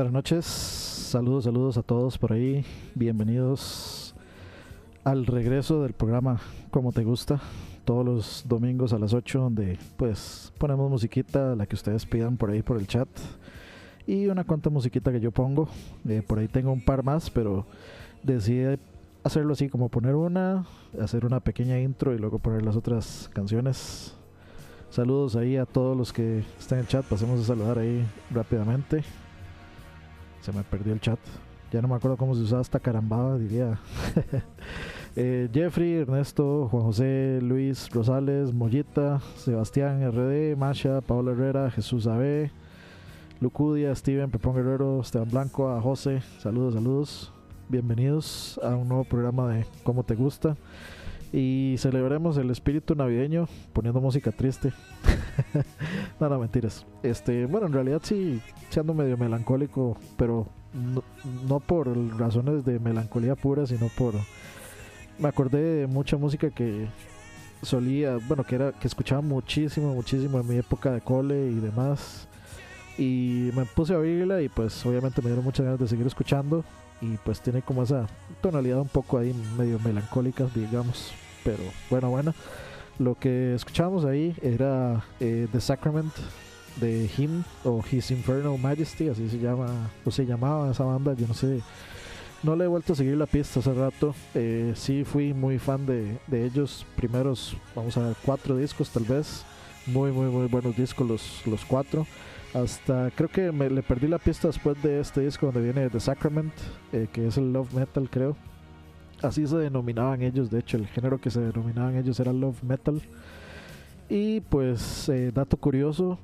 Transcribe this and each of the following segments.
Buenas noches, saludos, saludos a todos por ahí. Bienvenidos al regreso del programa Como Te Gusta, todos los domingos a las 8, donde pues ponemos musiquita, la que ustedes pidan por ahí por el chat. Y una cuanta musiquita que yo pongo. Eh, por ahí tengo un par más, pero decidí hacerlo así, como poner una, hacer una pequeña intro y luego poner las otras canciones. Saludos ahí a todos los que están en el chat. Pasemos a saludar ahí rápidamente. Se me perdió el chat. Ya no me acuerdo cómo se usaba esta carambada, diría. Eh, Jeffrey, Ernesto, Juan José, Luis Rosales, Mollita, Sebastián RD, Masha, Paola Herrera, Jesús Abe, Lucudia, Steven, Pepón Guerrero, Esteban Blanco, a José. Saludos, saludos. Bienvenidos a un nuevo programa de Cómo Te Gusta. Y celebremos el espíritu navideño poniendo música triste. no, no, mentiras. Este, bueno, en realidad sí, siendo medio melancólico, pero no, por razones de melancolía pura, sino por. Me acordé de mucha música que solía, bueno, que era que escuchaba muchísimo, muchísimo en mi época de cole y demás. Y me puse a oírla y pues obviamente me dieron muchas ganas de seguir escuchando y pues tiene como esa tonalidad un poco ahí medio melancólica, digamos. Pero bueno, bueno. Lo que escuchábamos ahí era eh, The Sacrament de Him o His Infernal Majesty, así se llama o se llamaba esa banda. Yo no sé, no le he vuelto a seguir la pista hace rato. Eh, sí fui muy fan de, de ellos. Primeros, vamos a ver, cuatro discos tal vez. Muy, muy, muy buenos discos los, los cuatro. Hasta creo que me le perdí la pista después de este disco donde viene The Sacrament, eh, que es el Love Metal, creo. Así se denominaban ellos, de hecho, el género que se denominaban ellos era Love Metal. Y pues, eh, dato curioso,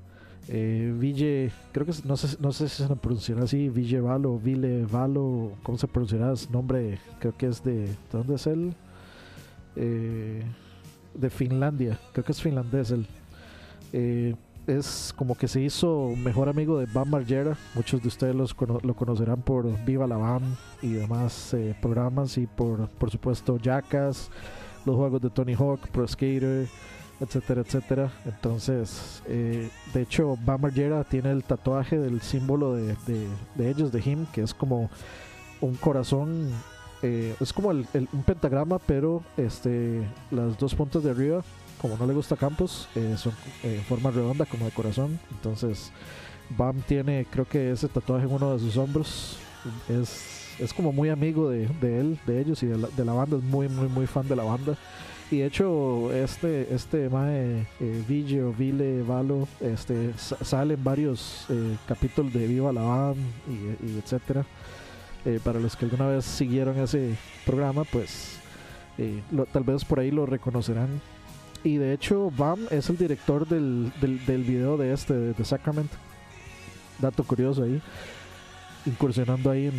eh, Ville, creo que no sé, no sé si se pronunciará así, Ville Valo, Ville Valo, ¿cómo se pronunciará? su nombre, creo que es de. ¿De dónde es él? Eh, de Finlandia, creo que es finlandés él es como que se hizo mejor amigo de Bam Margera. Muchos de ustedes lo conocerán por Viva la Bam y demás eh, programas y por, por supuesto, Jackass, los juegos de Tony Hawk, Pro Skater, etcétera, etcétera. Entonces, eh, de hecho, Bam Margera tiene el tatuaje del símbolo de, ellos, de Him, que es como un corazón. Eh, es como un pentagrama, pero este, las dos puntas de arriba como no le gusta Campos, eh, son en forma redonda como de corazón. Entonces, Bam tiene, creo que ese tatuaje en uno de sus hombros. Es, es como muy amigo de, él, de ellos y de la, de la, banda. Es muy, muy, muy fan de la banda. Y de hecho, este, este Mae eh, Ville o Vile Valo este, sale en varios eh, capítulos de Viva la Bam y, etcétera. Eh, para los que alguna vez siguieron ese programa, pues tal vez por ahí lo reconocerán y de hecho, Bam es el director del, del, video de este, de The Sacrament. Dato curioso ahí. Incursionando ahí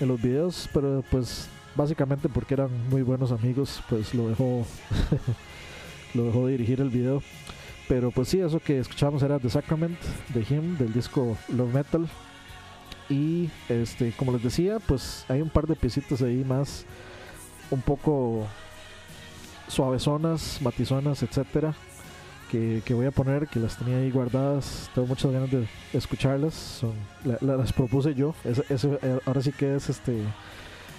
en, los videos. Pero pues básicamente porque eran muy buenos amigos, pues lo dejó, lo dejó dirigir el video. Pero pues sí, eso que escuchamos era The Sacrament de Him, del disco Love Metal. Y este, como les decía, pues hay un par de piecitas ahí más un poco suavezonas, matizonas, etcétera, que, voy a poner, que las tenía ahí guardadas. Tengo muchas ganas de escucharlas. Las propuse yo. Eh, ahora sí que es este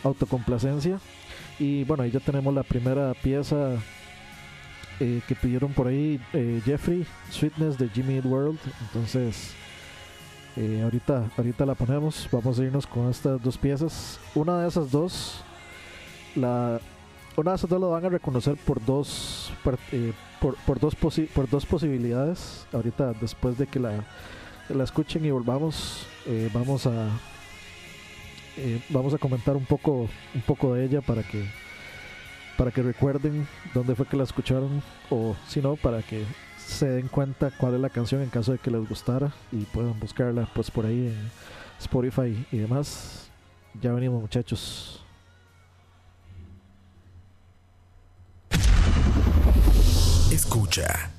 autocomplacencia. Y bueno, ahí ya tenemos la primera pieza eh, que pidieron por ahí eh, Jeffrey, Sweetness de Jimmy World. Entonces, ahorita, ahorita la ponemos. Vamos a irnos con estas dos piezas. Una de esas dos, la esas dos lo van a reconocer por dos por, eh, dos por dos posibilidades. Ahorita después de que la, la escuchen y volvamos eh, vamos a eh, vamos a comentar un poco un poco de ella para que para que recuerden dónde fue que la escucharon o si no para que se den cuenta cuál es la canción en caso de que les gustara y puedan buscarla pues por ahí en Spotify y demás. Ya venimos muchachos Escucha.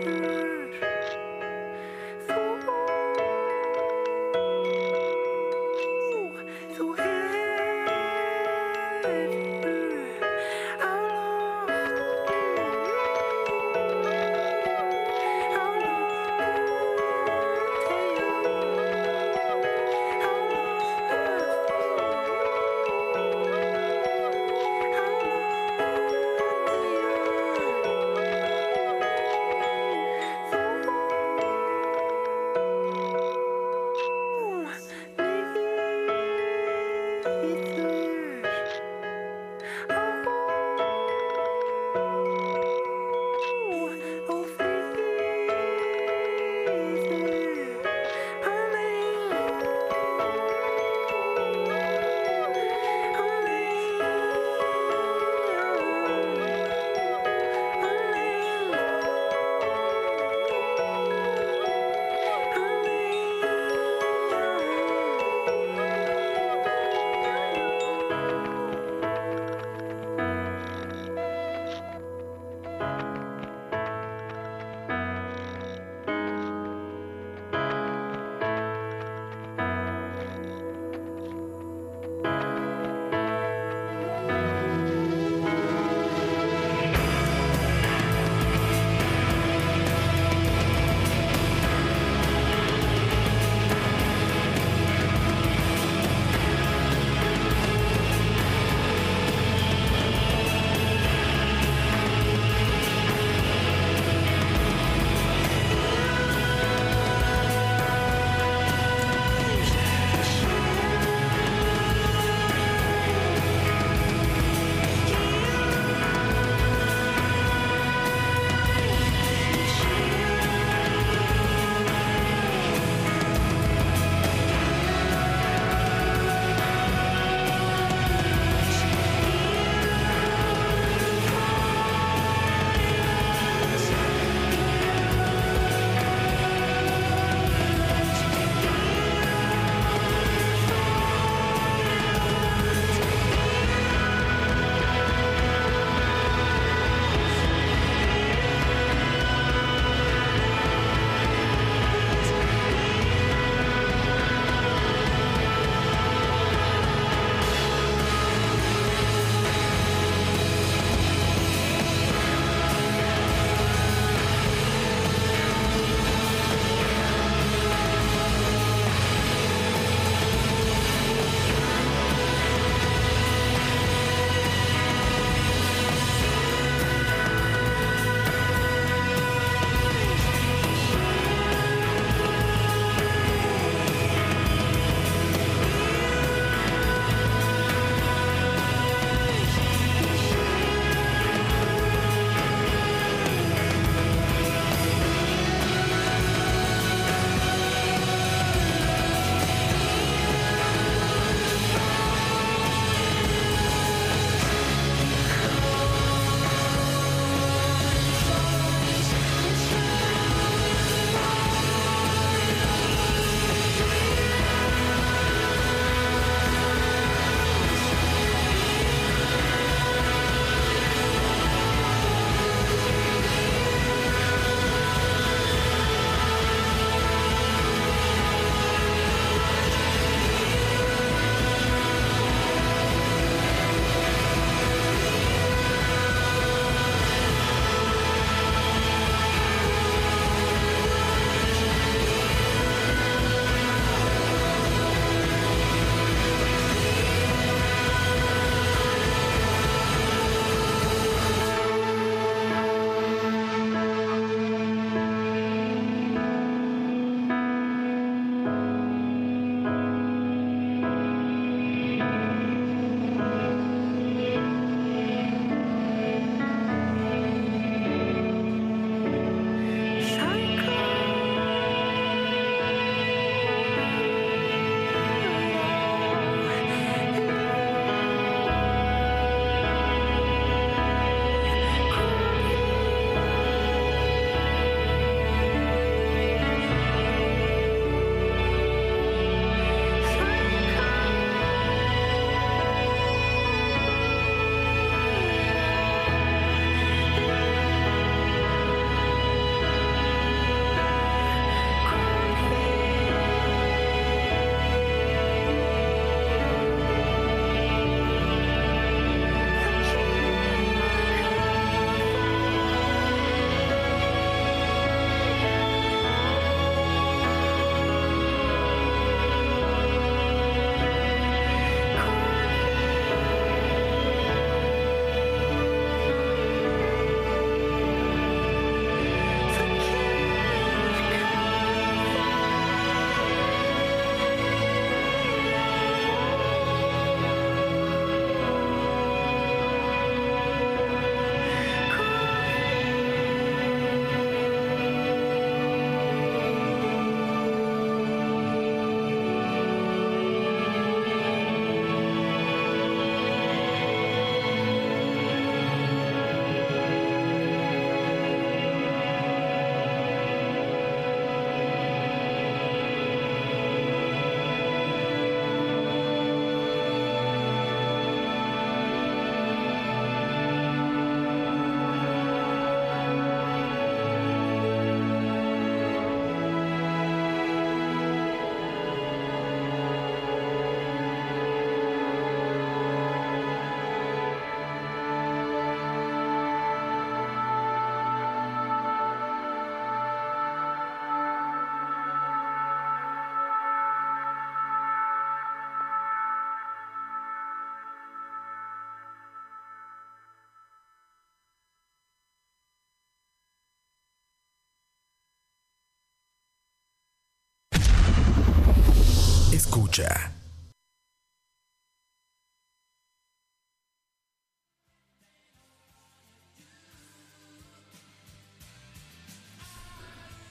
Lord.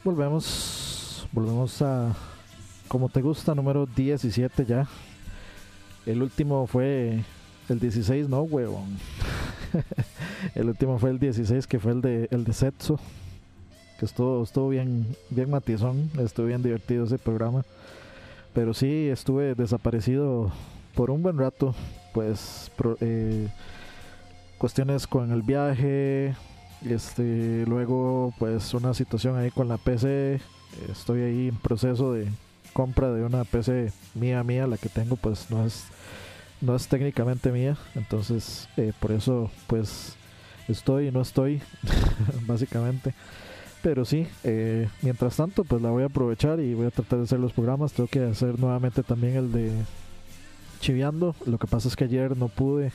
Volvemos, volvemos a como te gusta, número 17 ya. El último fue el 16, no, huevón. el último fue el 16, que fue el de el de Setso. Que estuvo, estuvo bien, bien matizón, estuvo bien divertido ese programa. Pero sí, estuve desaparecido por un buen rato. Pues eh, cuestiones con el viaje, este, luego, pues una situación ahí con la PC. Estoy ahí en proceso de compra de una PC mía, mía. La que tengo, pues no es, no es técnicamente mía. Entonces, eh, por eso, pues estoy y no estoy, básicamente. Pero sí, eh, mientras tanto, pues la voy a aprovechar y voy a tratar de hacer los programas. Tengo que hacer nuevamente también el de chiviando. Lo que pasa es que ayer no pude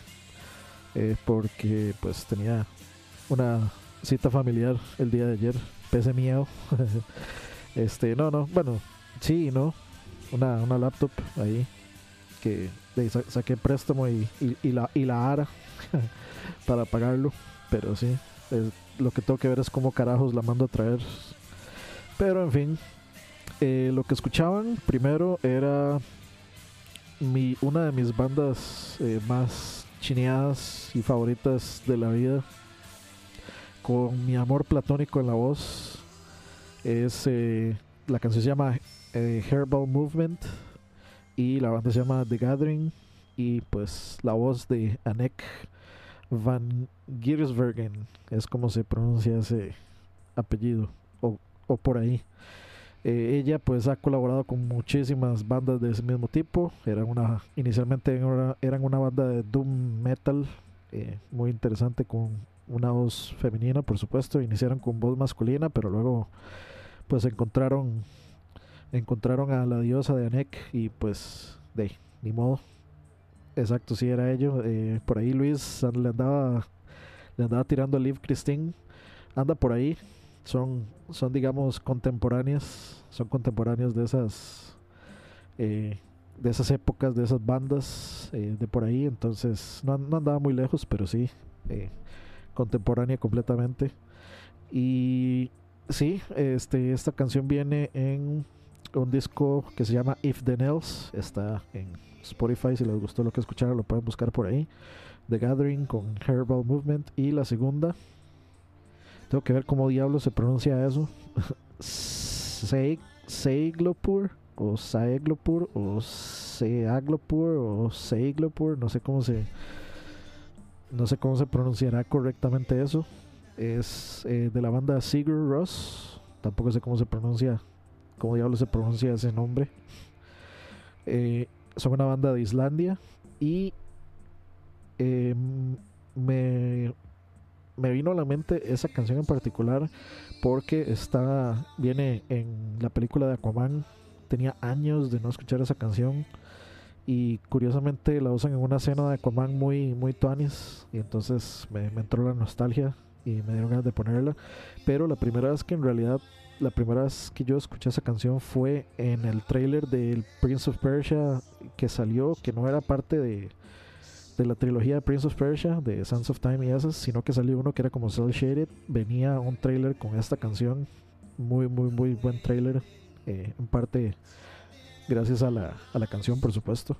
eh, porque pues tenía una cita familiar el día de ayer, pese miedo. este, no, no, bueno, sí, no, una, una laptop ahí que saqué préstamo y, y, la, y la ARA para pagarlo, pero sí, lo que tengo que ver es cómo carajos la mando a traer. Pero en fin, eh, lo que escuchaban primero era mi, una de mis bandas eh, más chineadas y favoritas de la vida con mi amor platónico en la voz. Es eh, la canción se llama Herbal Movement y la banda se llama The Gathering y pues la voz de Anek Van Giersbergen es como se pronuncia ese apellido o, por ahí. Eh, ella pues ha colaborado con muchísimas bandas de ese mismo tipo. Eran una, inicialmente eran una banda de doom metal muy interesante con una voz femenina, por supuesto, iniciaron con voz masculina, pero luego pues encontraron encontraron a la diosa de Anek y pues de ni modo. Exacto, sí era ello. Eh, por ahí Luis le andaba le andaba tirando a Liv Christine. Anda por ahí. Son son digamos contemporáneas, son contemporáneos de esas eh, de esas épocas, de esas bandas eh, de por ahí, entonces no, no andaba muy lejos, pero sí, contemporánea completamente. Y sí, este, esta canción viene en un disco que se llama If the Nails. Está en Spotify. Si les gustó lo que escucharon, lo pueden buscar por ahí. The Gathering con Herbal Movement. Y la segunda, tengo que ver cómo diablo se pronuncia eso. Seiglopur o Saeglopur o Seaglopur o Seiglopur, no sé cómo se no sé cómo se pronunciará correctamente eso. Es eh, de la banda Sigur Ross. Tampoco sé cómo se pronuncia, cómo diablos se pronuncia ese nombre. Eh, son una banda de Islandia y em, me, me vino a la mente esa canción en particular porque está viene en la película de Aquaman. Tenía años de no escuchar esa canción y curiosamente la usan en una escena de Aquaman muy, muy tuanis y entonces me, entró la nostalgia y me dieron ganas de ponerla. Pero la primera vez que en realidad, la primera vez que yo escuché esa canción fue en el trailer del Prince of Persia que salió, que no era parte de, la trilogía de Prince of Persia, de Sands of Time y esas, sino que salió uno que era como Cell Shaded. Venía un trailer con esta canción, muy, muy, muy buen trailer, eh, en parte gracias a la, a la canción, por supuesto.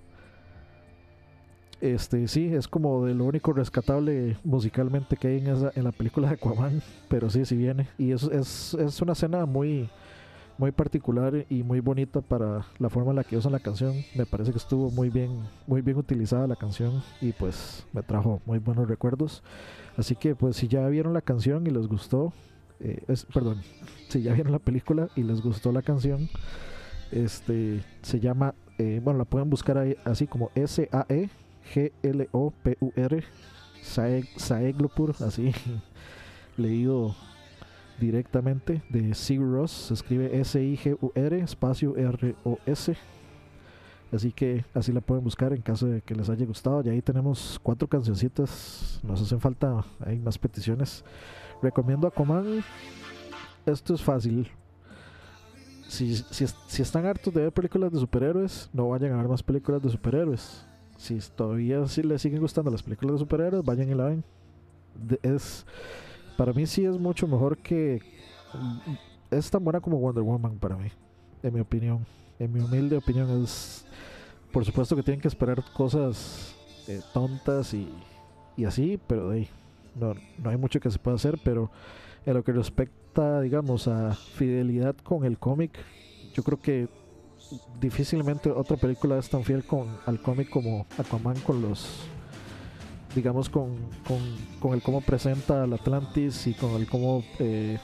Este, sí, es como de lo único rescatable musicalmente que hay en, esa, en la película de Aquaman, pero sí, sí viene. Y es, es, es una escena muy, muy particular y muy bonita para la forma en la que usan la canción. Me parece que estuvo muy bien, muy bien utilizada la canción y pues me trajo muy buenos recuerdos. Así que pues si ya vieron la canción y les gustó, eh, perdón, si ya vieron la película y les gustó la canción, este se llama, eh, bueno, la pueden buscar ahí así como S-A-E G-L-O-P-U-R, Saeglopur, así leído directamente de Sigur Ross, se escribe S-I-G-U-R, espacio R-O-S. Así que así la pueden buscar en caso de que les haya gustado. Y ahí tenemos cuatro cancioncitas. Nos hacen falta, hay más peticiones. Recomiendo a Coman. Esto es fácil si, si, están hartos de ver películas de superhéroes, no vayan a ver más películas de superhéroes. Si todavía si les siguen gustando las películas de superhéroes, vayan y la ven. es, para mí sí es mucho mejor que... Es tan buena como Wonder Woman para mí, en mi opinión. En mi humilde opinión es... Por supuesto que tienen que esperar cosas eh, tontas y, y así, pero de ahí no, no hay mucho que se pueda hacer, pero en lo que respecta, digamos, a fidelidad con el cómic, yo creo que difícilmente otra película es tan fiel con, al cómic como Aquaman con los digamos con, con, el cómo presenta al Atlantis y con el cómo eh,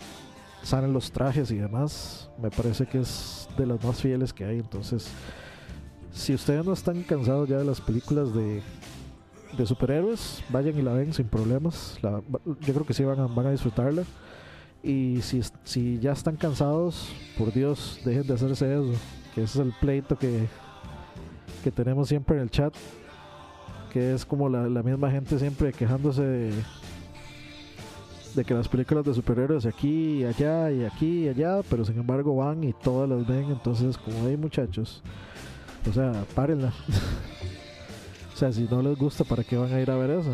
salen los trajes y demás me parece que es de las más fieles que hay entonces si ustedes no están cansados ya de las películas de, de superhéroes, vayan y la ven sin problemas. yo creo que sí van a, van a disfrutarla. Y si, si ya están cansados, por Dios, dejen de hacerse eso. Que ese es el pleito que, que tenemos siempre en el chat. Que es como la, misma gente siempre quejándose de, de que las películas de superhéroes aquí y allá y aquí y allá, pero sin embargo van y todas las ven. Entonces, como hay muchachos, o sea, párenla. O sea, si no les gusta, ¿para qué van a ir a ver eso?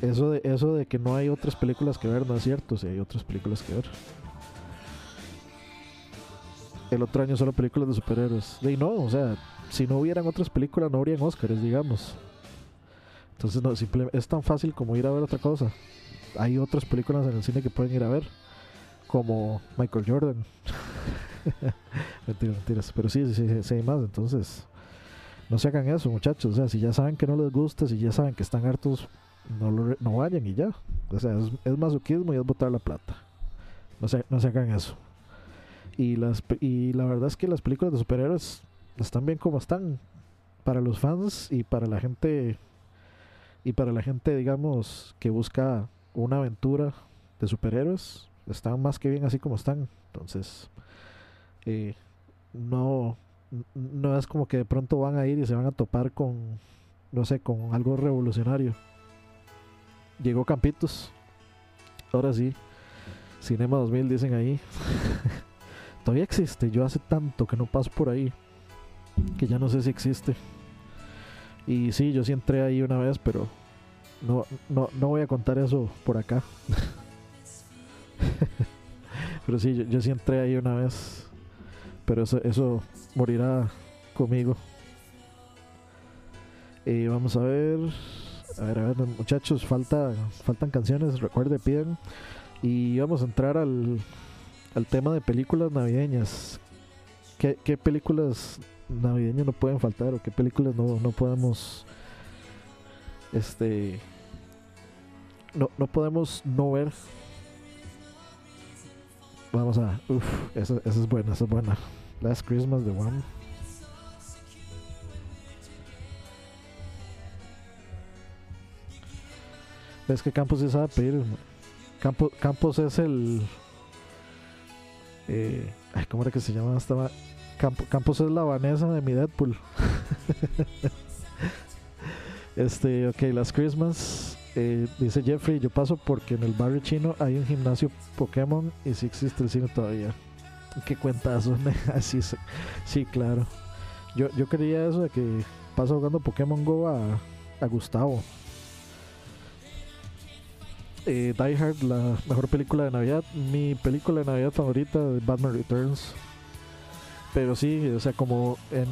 Eso de, eso de que no hay otras películas que ver no es cierto, si hay otras películas que ver. El otro año solo películas de superhéroes. Y no, o sea, si no hubieran otras películas no habrían Oscars, digamos. Entonces no, simplemente es tan fácil como ir a ver otra cosa. Hay otras películas en el cine que pueden ir a ver, como Michael Jordan. mentiras, mentiras. Pero sí, sí, sí, sí, hay más. Entonces, no se hagan eso, muchachos. O sea, si ya saben que no les gusta, si ya saben que están hartos, no, no vayan y ya. O sea, es, masoquismo y es botar la plata. No se, no se hagan eso. Y, las, y la verdad es que las películas de superhéroes están bien como están. Para los fans y para la gente. Y para la gente, digamos, que busca una aventura de superhéroes. Están más que bien así como están. Entonces, eh, no, no es como que de pronto van a ir y se van a topar con, no sé, con algo revolucionario. Llegó Campitos. Ahora sí. Cinema 2000 dicen ahí. Todavía existe. Yo hace tanto que no paso por ahí. Que ya no sé si existe. Y sí, yo sí entré ahí una vez, pero no, no, no voy a contar eso por acá. pero sí, yo, sí entré ahí una vez pero eso, eso morirá conmigo. Y vamos a ver. A ver, a ver, muchachos, falta, faltan canciones, recuerde, piden. Y vamos a entrar al, al tema de películas navideñas. ¿Qué, ¿Qué, películas navideñas no pueden faltar o qué películas no, no podemos este no, no podemos no ver vamos a uff esa, esa es buena esa es buena Last Christmas de One. ¿Ves que Campos se sabe pedir? Campos, es el. Eh, ¿Cómo era que se llama? Estaba, Campos es la Vanessa de mi Deadpool. este, ok, Last Christmas. Eh, dice Jeffrey: Yo paso porque en el barrio chino hay un gimnasio Pokémon y si existe el cine todavía. Qué cuentazo, así sí, claro. Yo, yo quería eso de que pasa jugando Pokémon Go a, a Gustavo. Eh, Die Hard, la mejor película de Navidad. Mi película de Navidad favorita Batman Returns. Pero sí, o sea, como en.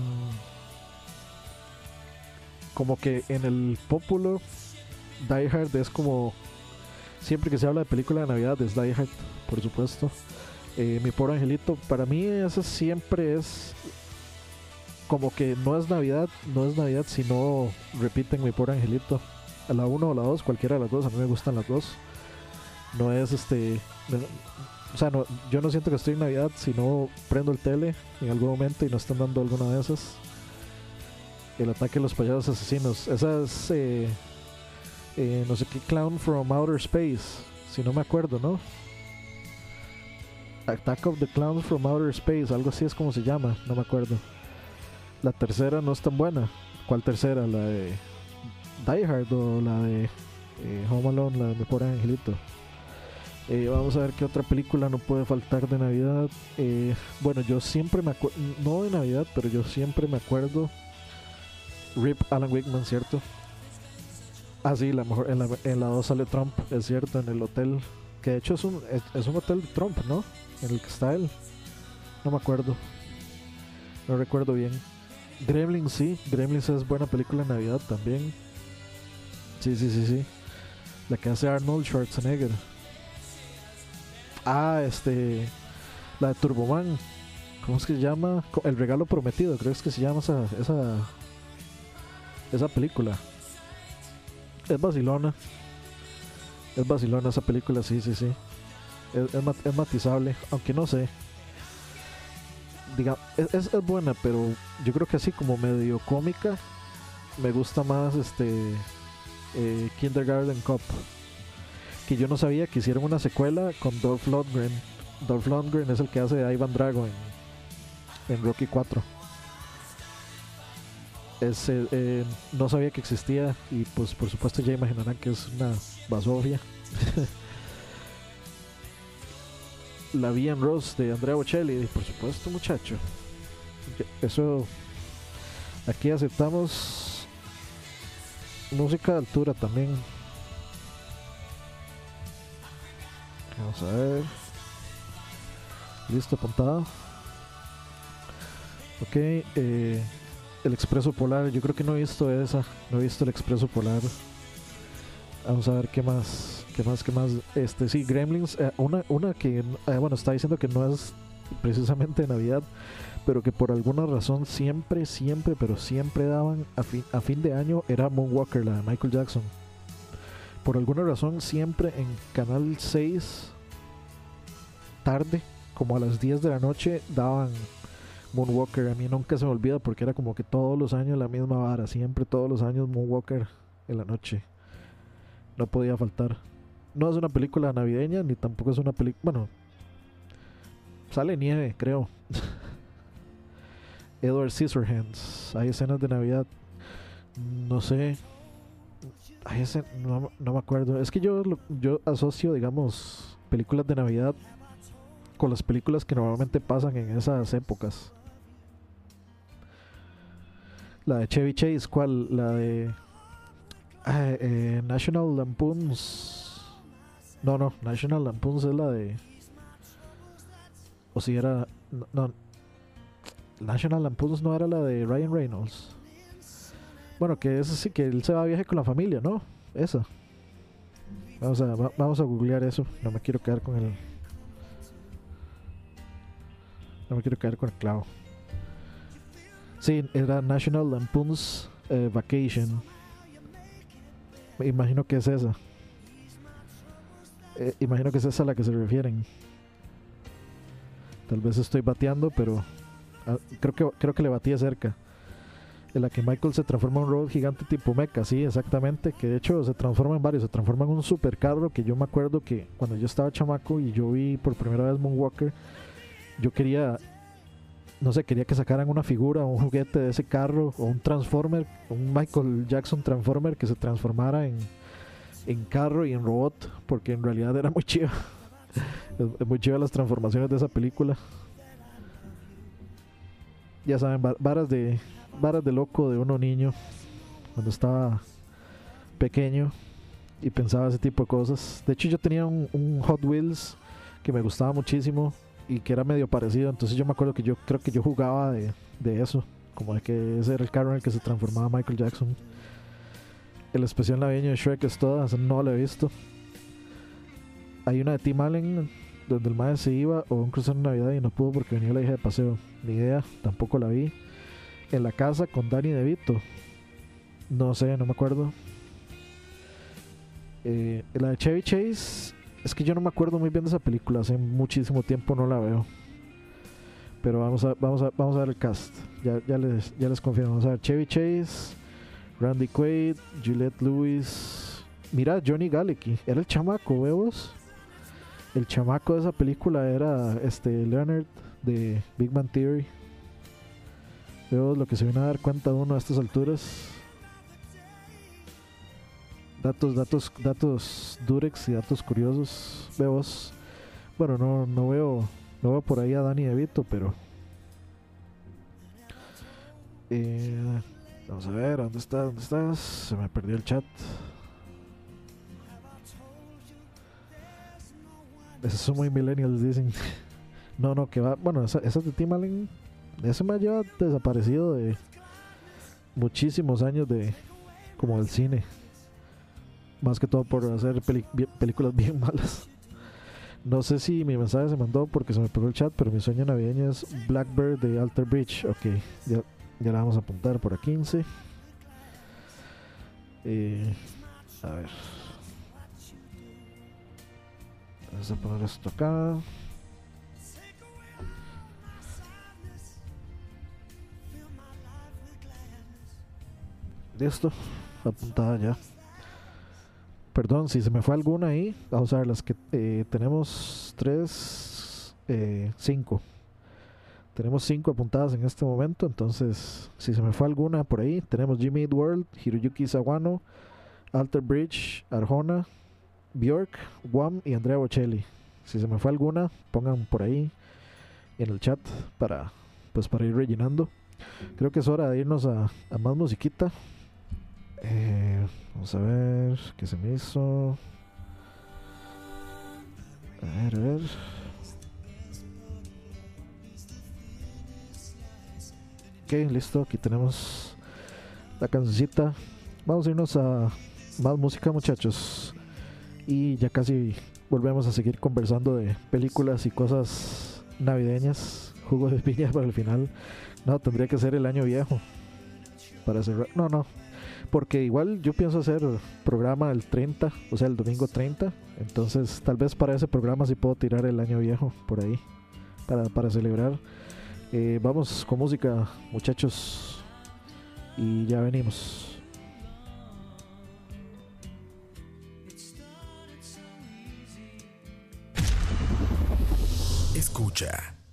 Como que en el populo, Die Hard es como. Siempre que se habla de película de Navidad es Die Hard, por supuesto. Eh, mi pobre angelito, para mí eso siempre es como que no es Navidad, no es Navidad si no repiten mi pobre angelito. A la 1 o la 2, cualquiera de las dos, a mí me gustan las dos. No es este. O sea, no, yo no siento que estoy en Navidad si no prendo el tele en algún momento y no están dando alguna de esas. El ataque de los payasos asesinos. Esa es. Eh, eh, no sé qué, Clown from Outer Space. Si no me acuerdo, ¿no? Attack of the Clowns from Outer Space, algo así es como se llama, no me acuerdo. La tercera no es tan buena. ¿Cuál tercera? ¿La de Die Hard o la de eh, Home Alone, la de Mi Angelito? Eh, vamos a ver qué otra película no puede faltar de Navidad. Eh, bueno, yo siempre me acuerdo, no de Navidad, pero yo siempre me acuerdo. Rip Alan Wickman, ¿cierto? Ah, sí, la mejor, en la, en la 2 sale Trump, es cierto, en el hotel. Que de hecho es un, es, un hotel de Trump, ¿no? En el que está él. No me acuerdo. No recuerdo bien. Gremlins, sí. Gremlins es buena película de Navidad también. Sí, sí, sí, sí. La que hace Arnold Schwarzenegger. Ah, este. La de Turboman. ¿Cómo es que se llama? El regalo prometido, creo que se llama esa. Esa, esa película. Es vacilona. Es vacilona esa película, sí, sí, sí. Es, matizable, aunque no sé. Diga, es, es, buena, pero yo creo que así como medio cómica, me gusta más este eh, Kindergarten Cop que yo no sabía que hicieron una secuela con Dolph Lundgren. Dolph Lundgren es el que hace Ivan Drago en, Rocky 4. Es, eh, eh, no sabía que existía y pues por supuesto ya imaginarán que es una basofia. La vi en Rose de Andrea Bocelli, por supuesto muchacho. Eso aquí aceptamos música de altura también. Vamos a ver. Listo, apuntado. Ok, eh, el expreso polar. Yo creo que no he visto esa. No he visto el expreso polar. Vamos a ver qué más. ¿Qué más? ¿Qué más? Este, sí, Gremlins. Eh, una, una que, eh, bueno, está diciendo que no es precisamente de Navidad, pero que por alguna razón siempre, siempre, pero siempre daban a fin, a fin de año era Moonwalker, la de Michael Jackson por alguna razón siempre en Canal 6 tarde, como a las 10 de la noche, daban Moonwalker. A mí nunca se me olvida porque era como que todos los años la misma vara, siempre todos los años Moonwalker en la noche. No podía faltar. No es una película navideña, ni tampoco es una película... Bueno, sale nieve, creo. Edward Scissorhands. Hay escenas de Navidad. No sé, ese, no, me acuerdo. Es que yo, yo asocio, digamos, películas de Navidad con las películas que normalmente pasan en esas épocas. La de Chevy Chase, ¿cuál? La de ah, eh, National Lampoons. No, no, National Lampoons es la de. O si era. No, National Lampoons no era la de Ryan Reynolds. Bueno, que es así, que él se va a viaje con la familia, ¿no? Esa. Vamos a, vamos a googlear eso. No me quiero quedar con el. No me quiero quedar con el clavo. Sí, era National Lampoon's eh, Vacation. Me imagino que es esa. Eh, imagino que es esa a la que se refieren. Tal vez estoy bateando, pero ah, creo que creo que le batía cerca en la que Michael se transforma en un robot gigante tipo mecha, sí, exactamente, que de hecho se transforma en varios, se transforma en un supercarro que yo me acuerdo que cuando yo estaba chamaco y yo vi por primera vez Moonwalker, yo quería, no sé, quería que sacaran una figura, un juguete de ese carro, o un Transformer, un Michael Jackson Transformer que se transformara en, en carro y en robot, porque en realidad era muy chiva, muy chiva las transformaciones de esa película. Ya saben, varas de, varas de loco de uno niño cuando estaba pequeño y pensaba ese tipo de cosas. De hecho, yo tenía un, Hot Wheels que me gustaba muchísimo y que era medio parecido. Entonces, yo me acuerdo que yo creo que yo jugaba de, eso, como de que ese era el carro en el que se transformaba Michael Jackson. El especial navideño de Shrek es toda, no lo he visto. Hay una de Tim Allen donde el madre se iba o un crucero en Navidad y no pudo porque venía la hija de paseo. Ni idea, tampoco la vi en la casa con Danny DeVito. No sé, no me acuerdo. Eh, la de Chevy Chase, es que yo no me acuerdo muy bien de esa película, hace muchísimo tiempo no la veo. Pero vamos a, vamos a, vamos a ver el cast. Ya, les, ya les. Vamos a ver Chevy Chase, Randy Quaid, Juliette Lewis. Mira, Johnny Galecki. Era el chamaco, ¿vemos? El chamaco de esa película era este Leonard de Big Bang Theory lo que se viene a dar cuenta uno a estas alturas. datos, datos, datos durex y datos curiosos. Veo Bueno, no, no veo, no veo por ahí a Dani Evito, pero. Eh, vamos a ver, ¿dónde estás? ¿Dónde estás? Se me perdió el chat. Esos son muy millennials, dicen. no, no, que va. Bueno, esa, esa de Tim Allen. Ese me ha llevado desaparecido de muchísimos años de. como del cine. Más que todo por hacer películas bien malas. No sé si mi mensaje se mandó porque se me pegó el chat, pero mi sueño navideño es Blackbird de Alter Bridge. Ok, ya, ya la vamos a apuntar por a 15. Eh, a ver. Vamos a poner esto acá. Listo, apuntada ya. Perdón, si se me fue alguna ahí, vamos a ver las que eh, tenemos tres, eh, cinco. Tenemos cinco apuntadas en este momento, entonces si se me fue alguna por ahí, tenemos Jimmy Eat World, Hiroyuki Sawano, Alter Bridge, Arjona, Bjork, Guam y Andrea Bocelli. Si se me fue alguna, pongan por ahí en el chat para pues para ir rellenando. Creo que es hora de irnos a, a más musiquita. Eh, vamos a ver qué se me hizo. A ver, a ver. Ok, listo. Aquí tenemos la cancioncita. Vamos a irnos a más música, muchachos. Y ya casi volvemos a seguir conversando de películas y cosas navideñas. Jugo de piña para el final. No, tendría que ser el año viejo. Para cerrar. No, no, porque igual yo pienso hacer programa el 30, o sea, el domingo 30. Entonces, tal vez para ese programa sí puedo tirar el año viejo por ahí, para, para celebrar. Eh, vamos con música, muchachos, y ya venimos. Escucha.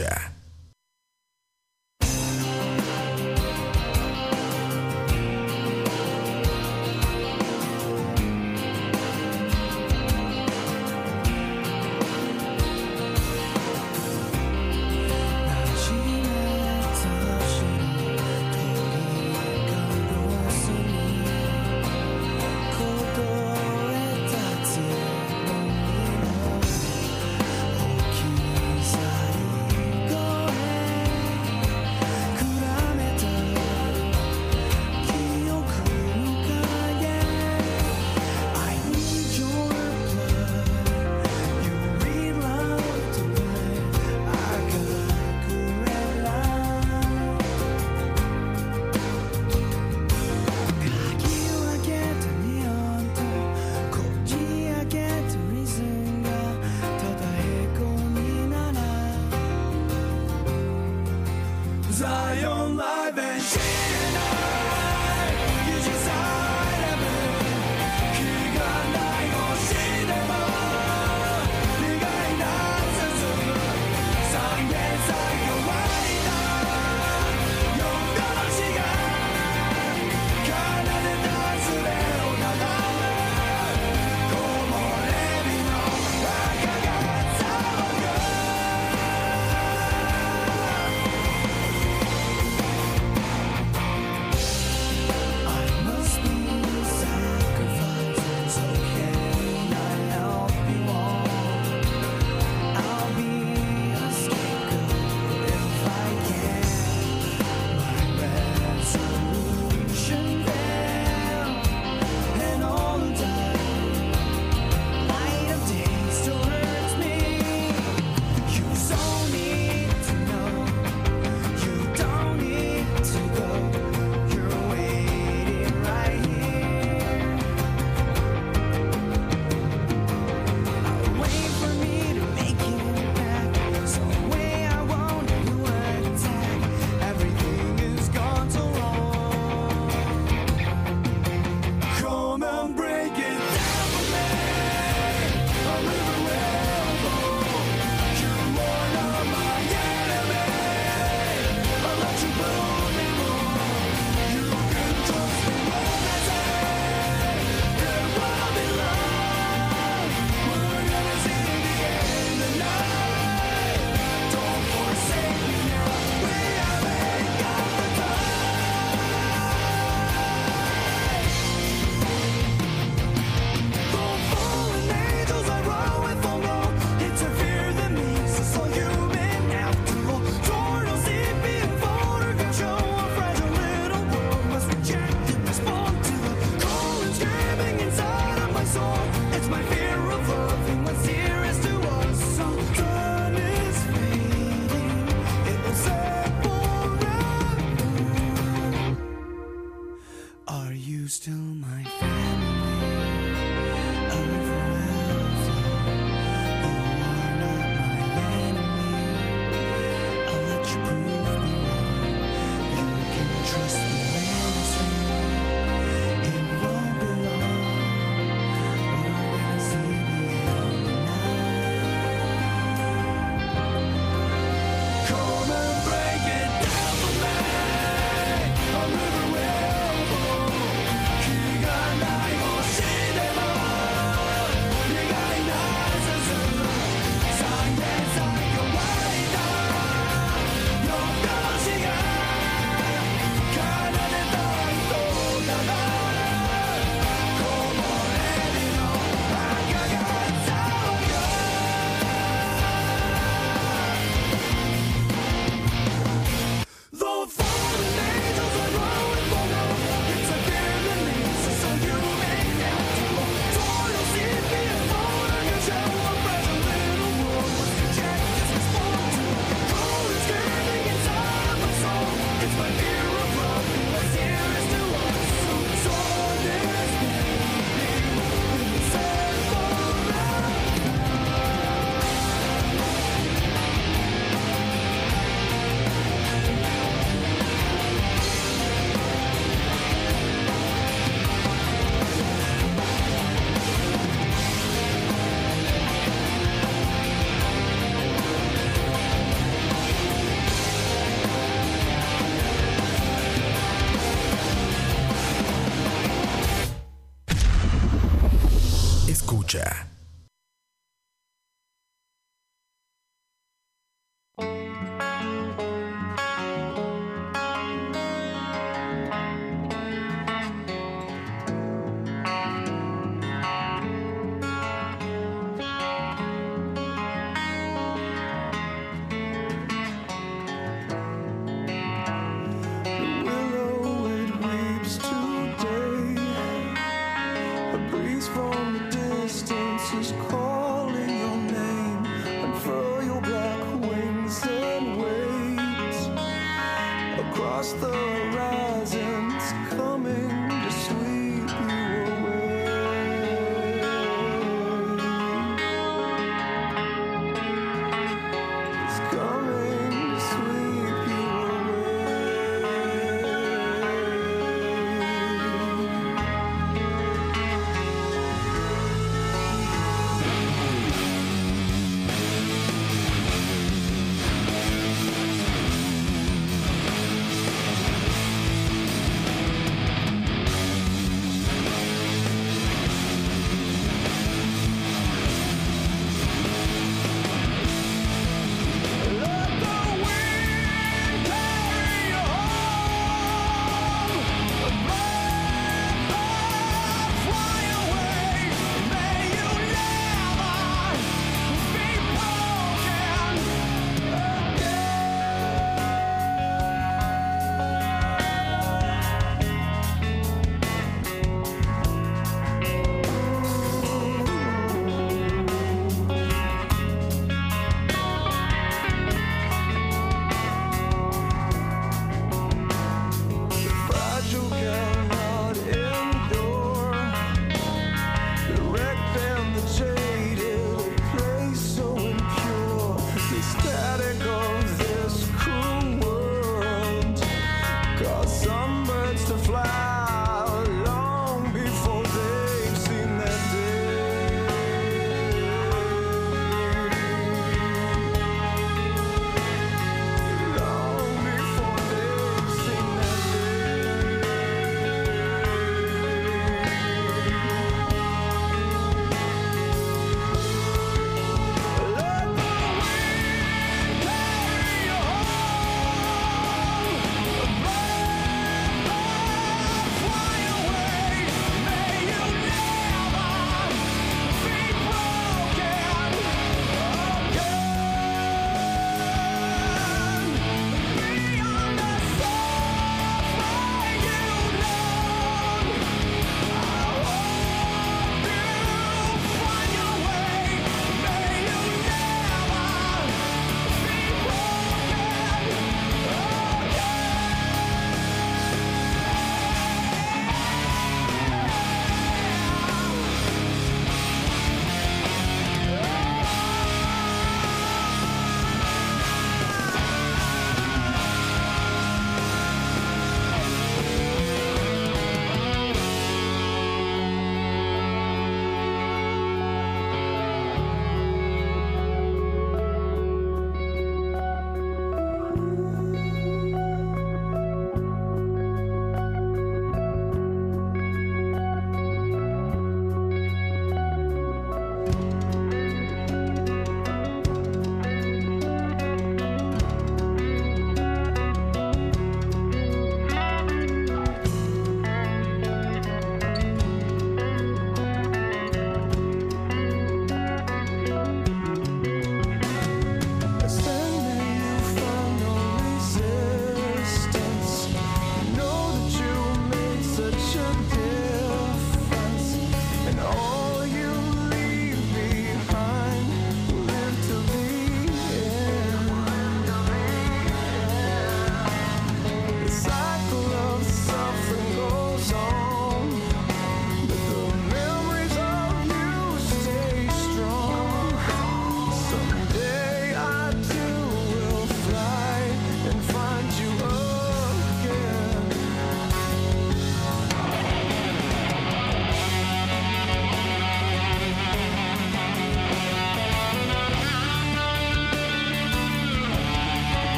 Escucha.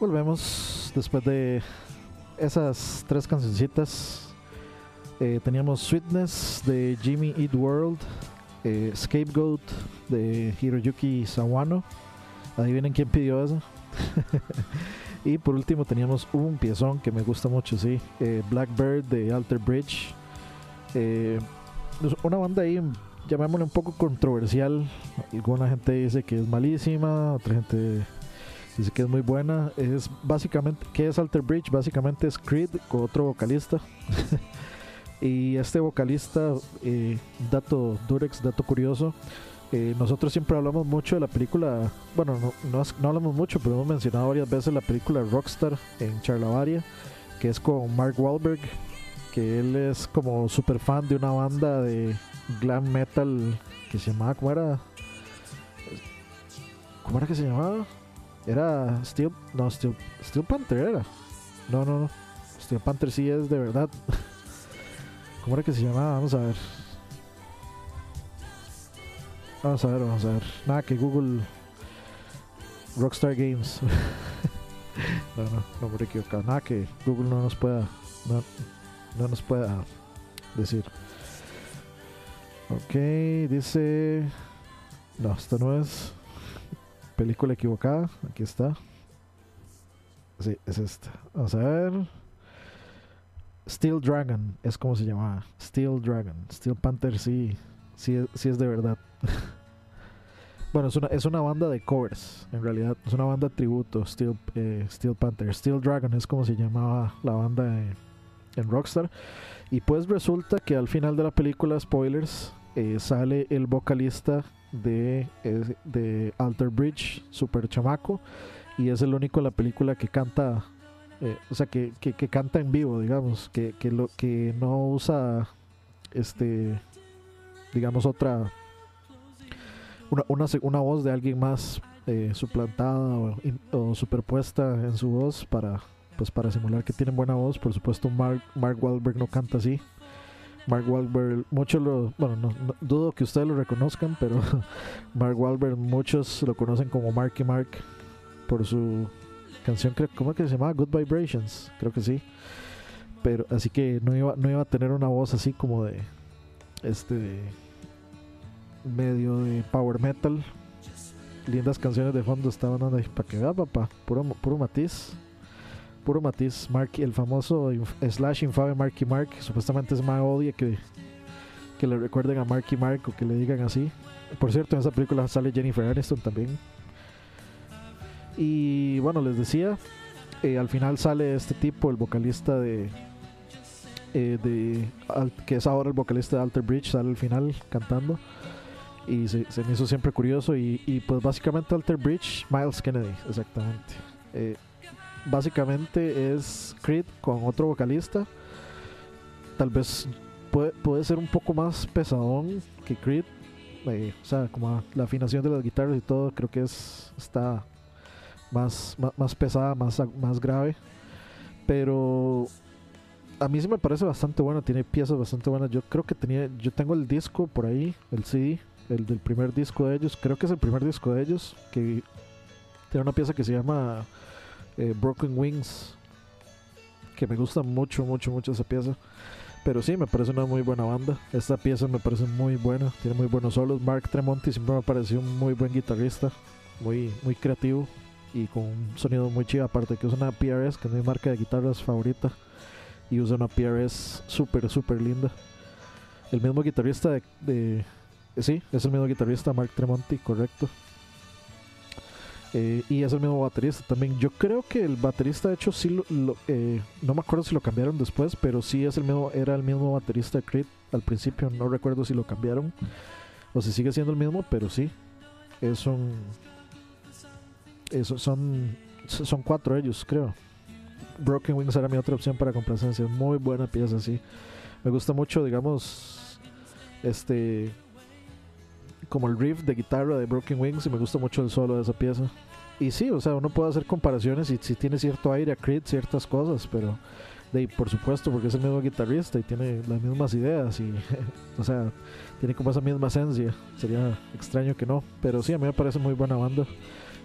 Volvemos después de esas tres cancioncitas. Eh, teníamos Sweetness de Jimmy Eat World, eh, Scapegoat de Hiroyuki Sawano. Adivinen quién pidió eso. y por último teníamos un piezón que me gusta mucho, sí, eh, Blackbird de Alter Bridge. una banda ahí, llamémosle un poco controversial. Alguna gente dice que es malísima, otra gente dice que es muy buena. Es básicamente, ¿qué es Alter Bridge? Básicamente es Creed con otro vocalista. y este vocalista, eh, dato Durex, dato curioso. Eh, nosotros siempre hablamos mucho de la película, bueno, no, no, hablamos mucho, pero hemos mencionado varias veces la película Rockstar en Charlavaria, que es con Mark Wahlberg, que él es como super fan de una banda de glam metal que se llamaba, ¿cómo era? ¿Cómo era que se llamaba? Era Steel. No, Steel, Steel Panther era. No, no, no. Steel Panther sí es de verdad. ¿Cómo era que se llamaba? Vamos a ver. Vamos a ver, vamos a ver. Nada que Google. Rockstar Games. no, no, no me he equivocado. Nada que Google no nos pueda. No, no nos pueda decir. Ok, dice. No, esto no es película equivocada. Aquí está. Sí, es esta. Vamos a ver. Steel Dragon es como se llamaba. Steel Dragon. Steel Panther sí, sí, sí es de verdad. bueno, es una, es una banda de covers, en realidad. Es una banda de tributo, Steel, eh, Steel Panther. Steel Dragon es como se llamaba la banda en, en Rockstar. Y pues resulta que al final de la película, spoilers, eh, sale el vocalista de, de Alter Bridge, super chamaco, y es el único en la película que canta, eh, o sea, que, que, canta en vivo, digamos, que, que, lo, que no usa, este, digamos, otra, una, una, una voz de alguien más eh, suplantada o, o, superpuesta en su voz para, pues, para simular que tienen buena voz. Por supuesto, Mark, Mark Wahlberg no canta así. Mark Wahlberg, muchos lo, bueno, no, dudo que ustedes lo reconozcan, pero Mark Wahlberg, muchos lo conocen como Marky Mark por su canción, ¿cómo es que se llama? Good Vibrations, creo que sí. Pero así que no iba, no iba a tener una voz así como de este medio de power metal. Lindas canciones de fondo estaban ahí para que vea, papá, puro, puro matiz puro matiz. Marky, el famoso slash infame Marky Mark, supuestamente es más odia que, que le recuerden a Marky Mark o que le digan así. Por cierto, en esa película sale Jennifer Aniston también. Y bueno, les decía, eh, al final sale este tipo, el vocalista de, eh, de que es ahora el vocalista de Alter Bridge, sale al final cantando. Y se, me hizo siempre curioso. Y, y, pues básicamente Alter Bridge, Miles Kennedy, exactamente. Eh, básicamente es Creed con otro vocalista. Tal vez puede, puede ser un poco más pesadón que Creed. Eh, o sea, como la afinación de las guitarras y todo, creo que es está más, más, pesada, más, más grave. Pero a mí sí me parece bastante bueno, tiene piezas bastante buenas. Yo creo que tenía, yo tengo el disco por ahí, el CD, el del primer disco de ellos, creo que es el primer disco de ellos, que tiene una pieza que se llama eh, Broken Wings, que me gusta mucho, mucho, mucho esa pieza. Pero sí, me parece una muy buena banda. Esta pieza me parece muy buena, tiene muy buenos solos. Mark Tremonti siempre me pareció un muy buen guitarrista, muy, muy creativo y con un sonido muy chido. Aparte que usa una PRS, que es mi marca de guitarras favorita, y usa una PRS súper, súper linda. El mismo guitarrista de, de, Sí, es el mismo guitarrista, Mark Tremonti, correcto. Eh, y es el mismo baterista también. Yo creo que el baterista, de hecho, sí lo, eh, no me acuerdo si lo cambiaron después, pero sí es el mismo, era el mismo baterista de Creed al principio. No recuerdo si lo cambiaron o si sigue siendo el mismo, pero sí. Es un, son, son cuatro ellos, creo. Broken Wings era mi otra opción para complacencia. Muy buena pieza, sí. Me gusta mucho, digamos, este como el riff de guitarra de Broken Wings y me gusta mucho el solo de esa pieza. Y sí, o sea, uno puede hacer comparaciones y si tiene cierto aire a Creed, ciertas cosas, pero de, por supuesto, porque es el mismo guitarrista y tiene las mismas ideas y, o sea, tiene como esa misma esencia. Sería extraño que no, pero sí, a mí me parece muy buena banda.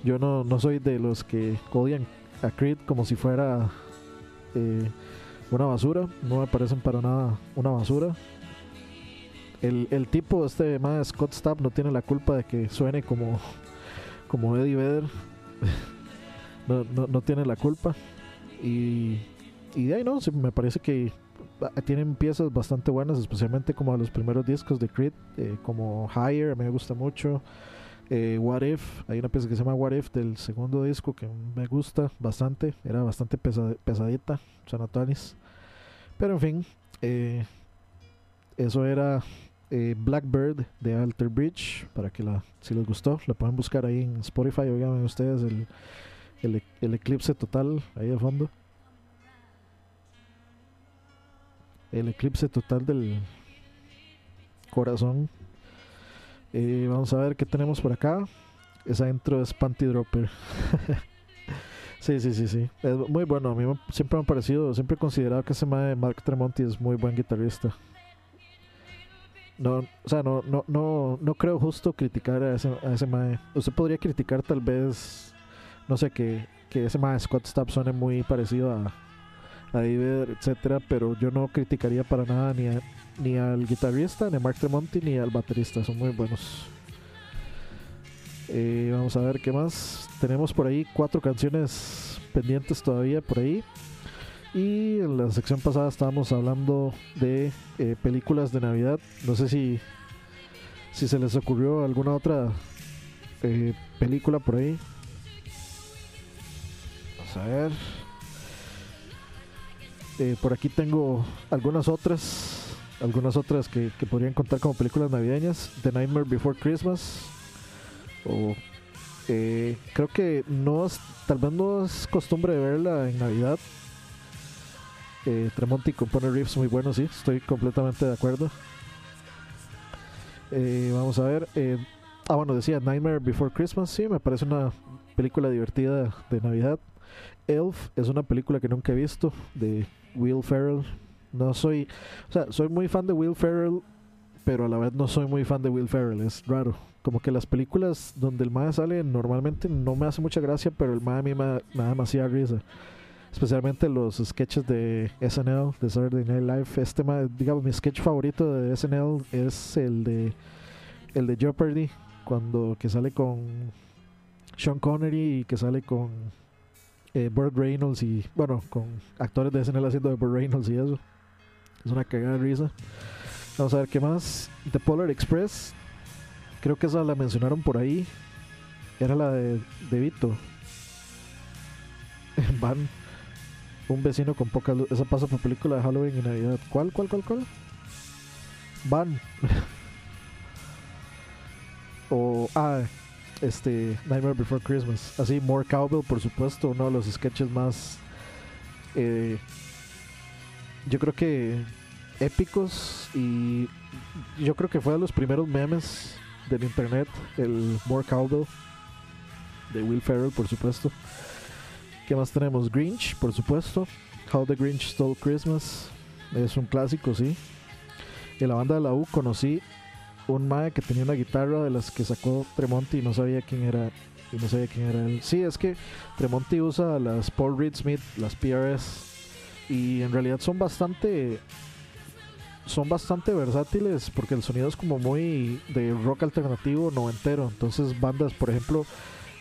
Yo no, no soy de los que odian a Creed como si fuera eh, una basura. No me parecen para nada una basura. El, el tipo, este más Scott Stapp, no tiene la culpa de que suene como, como Eddie Vedder. no, no, no, tiene la culpa. Y, y ahí no, me parece que ah, tienen piezas bastante buenas, especialmente como los primeros discos de Creed, eh, como Higher, a mí me gusta mucho. Eh, What If, hay una pieza que se llama What If del segundo disco que me gusta bastante, era bastante pesadita, Sanatonis. Pero en fin, eh, eso era eh, Blackbird de Alter Bridge, para que la, si les gustó, la pueden buscar ahí en Spotify, oigan ustedes el, el, el eclipse total ahí de fondo. El eclipse total del corazón eh, vamos a ver qué tenemos por acá. Esa intro es Panty Dropper. sí, sí, sí, sí. Es muy bueno. A mí siempre me ha parecido, siempre he considerado que ese Mark Tremonti es muy buen guitarrista. No, o sea, no, no, no, no creo justo criticar a ese, a ese mae. Usted podría criticar tal vez, no sé, que, que ese mae Scott Stapp suene muy parecido a, a David, etcétera, pero yo no criticaría para nada ni a, ni al guitarrista, ni a Mark Tremonti, ni al baterista. Son muy buenos. Eh, vamos a ver qué más. Tenemos por ahí cuatro canciones pendientes todavía por ahí. Y en la sección pasada estábamos hablando de eh, películas de Navidad. No sé si, si se les ocurrió alguna otra eh, película por ahí. Vamos a ver. por aquí tengo algunas otras algunas otras que, podrían contar como películas navideñas. The Nightmare Before Christmas. O eh, creo que no es, tal vez no es costumbre de verla en Navidad. Eh, Tremonti compone riffs muy buenos, sí, estoy completamente de acuerdo. Eh, vamos a ver. ah, bueno, decía Nightmare Before Christmas, sí, me parece una película divertida de Navidad. Elf es una película que nunca he visto de Will Ferrell, no soy, o sea, soy muy fan de Will Ferrell, pero a la vez no soy muy fan de Will Ferrell, es raro. Como que las películas donde el mae sale normalmente no me hace mucha gracia, pero el mae a mí me, da demasiada. Especialmente los sketches de SNL, de Saturday Night Live. Este digamos, mi sketch favorito de SNL es el de el de Jeopardy, cuando que sale con Sean Connery y que sale con eh, Burt Reynolds y, bueno, con actores de SNL haciendo de Burt Reynolds y eso. Es una cagada de risa. Vamos a ver qué más. The Polar Express. Creo que esa la mencionaron por ahí. Era la de, de Vito. Van. Un vecino con poca luz. Esa pasa por película de Halloween y Navidad. ¿Cuál, cuál, cuál, cuál? Van. o. Ah, este. Nightmare Before Christmas. Así, More Cowbell, por supuesto. Uno de los sketches más. Eh, yo creo que épicos y yo creo que fue de los primeros memes del internet, el More Cowbell de Will Ferrell, por supuesto. ¿Qué más tenemos? Grinch, por supuesto. How the Grinch Stole Christmas. Es un clásico, sí. En la banda de la U conocí un mae que tenía una guitarra de las que sacó Tremonti y no sabía quién era. Y no sabía quién era él. Sí, es que Tremonti usa las Paul Reed Smith, las PRS y en realidad son bastante son bastante versátiles porque el sonido es como muy de rock alternativo noventero entonces bandas por ejemplo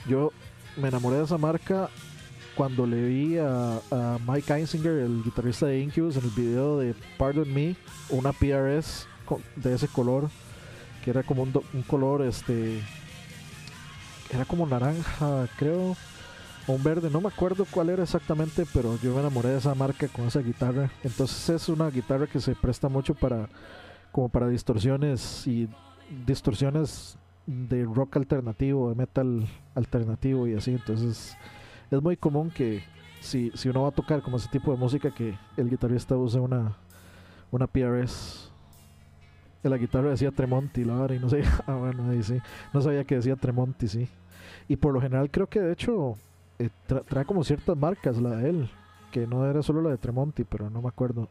yo me enamoré de esa marca cuando le vi a, Mike Einzinger el guitarrista de Incubus en el video de Pardon Me una PRS de ese color que era como un, un color este era como naranja creo un verde, no me acuerdo cuál era exactamente, pero yo me enamoré de esa marca con esa guitarra. Entonces es una guitarra que se presta mucho para como para distorsiones y distorsiones de rock alternativo, de metal alternativo y así. Entonces es muy común que si, si uno va a tocar como ese tipo de música que el guitarrista use una, una PRS. La guitarra decía Tremonti, la y no sé, ah, bueno, ahí sí, no sabía que decía Tremonti, sí. Y por lo general creo que de hecho eh, trae como ciertas marcas la de él, que no era solo la de Tremonti, pero no me acuerdo.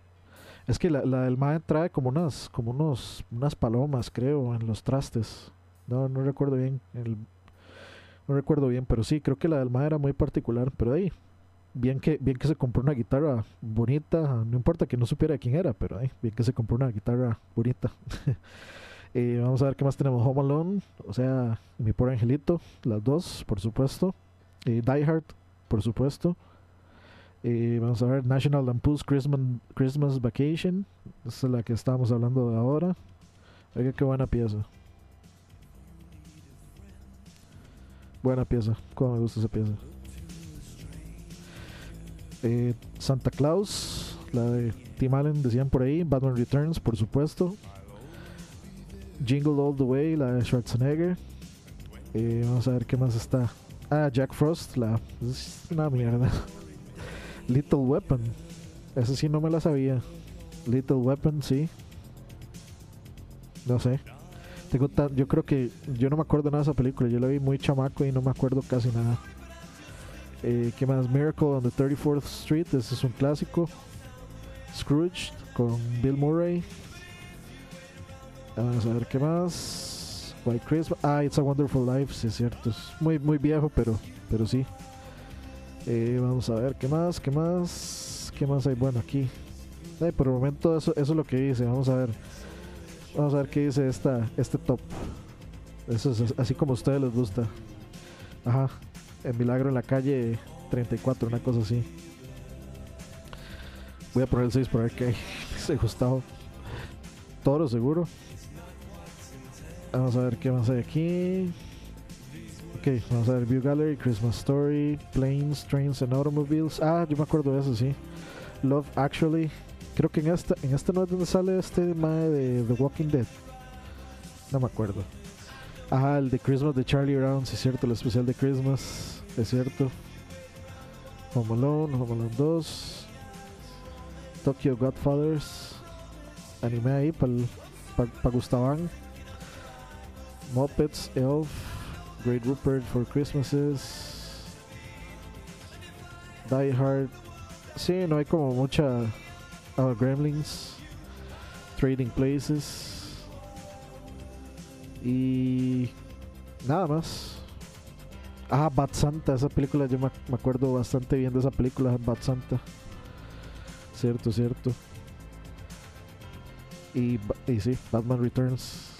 Es que la, la del Mae trae como unas, como unos, unas palomas, creo, en los trastes. No, no recuerdo bien. El, no recuerdo bien, pero sí, creo que la del Mae era muy particular. Pero ahí, bien que, bien que se compró una guitarra bonita, no importa que no supiera quién era, pero bien que se compró una guitarra bonita. Eh, vamos a ver qué más tenemos. Home Alone, o sea, Mi Pobre Angelito, las dos, por supuesto. Die Hard, por supuesto. vamos a ver National Lampoon's Christmas, Christmas Vacation, esa es la que estábamos hablando de ahora. Oiga, qué buena pieza. Buena pieza, cómo me gusta esa pieza. Eh, Santa Claus, la de Tim Allen, decían por ahí. Batman Returns, por supuesto. Jingle All the Way, la de Schwarzenegger. Eh, vamos a ver qué más está. Ah, Jack Frost, la. Una mierda. Little Weapon. Esa sí no me la sabía. Little Weapon, sí. No sé. Tengo yo creo que yo no me acuerdo nada de esa película. Yo la vi muy chamaco y no me acuerdo casi nada. Eh, ¿Qué más? Miracle on the 34th Street. Ese es un clásico. Scrooge con Bill Murray. Vamos a ver qué más. White Christmas. Ah, It's a Wonderful Life. Sí, es cierto. Es muy, muy viejo, pero, pero sí. Eh, vamos a ver qué más, qué más. ¿Qué más hay? Bueno, aquí. por el momento, eso, eso es lo que dice. Vamos a ver. Vamos a ver qué dice esta, este top. Eso es así como a ustedes les gusta. Ajá. El milagro en la calle 34, una cosa así. Voy a poner el 6 para ver qué hay. Se Gustavo. Toro seguro. Vamos a ver qué más hay aquí. Ok, vamos a ver View Gallery, Christmas Story, Planes, Trains and Automobiles. Ah, yo me acuerdo de eso, sí. Love Actually, Creo que en esta, en esta no es donde sale este mae de The Walking Dead. No me acuerdo. Ajá, el de Christmas de Charlie Brown, sí es cierto, el especial de Christmas, es cierto. Home Alone, Home Alone 2. Tokyo Godfathers. Anime ahí para pa, Gustavan. Muppets, Elf. Great Rupert for Christmases. Die Hard. Sí, no hay como mucha Our Gremlins, Trading Places y nada más. Ah, Bat Santa, esa película yo me, acuerdo bastante bien de esa película, Bat Santa. Cierto, cierto. Y, y sí, Batman Returns.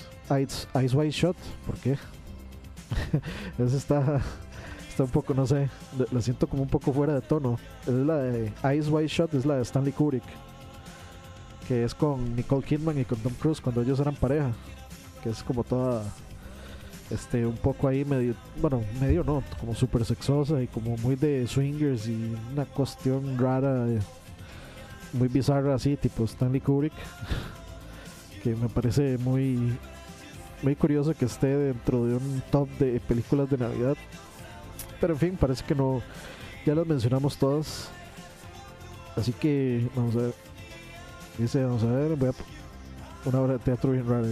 Ice, Ice White Shot, ¿por qué? Esa está está un poco, no sé, la siento como un poco fuera de tono. Es la de Ice White Shot, es la de Stanley Kubrick que es con Nicole Kidman y con Tom Cruise cuando ellos eran pareja, que es como toda este un poco ahí medio, bueno, medio no, como súper sexosa y como muy de swingers y una cuestión rara, eh, muy bizarra así, tipo Stanley Kubrick, que me parece muy muy curioso que esté dentro de un top de películas de Navidad. Pero en fin, parece que no ya las mencionamos todas. Así que vamos a ver Dice, vamos a ver, voy a una obra de teatro bien rara.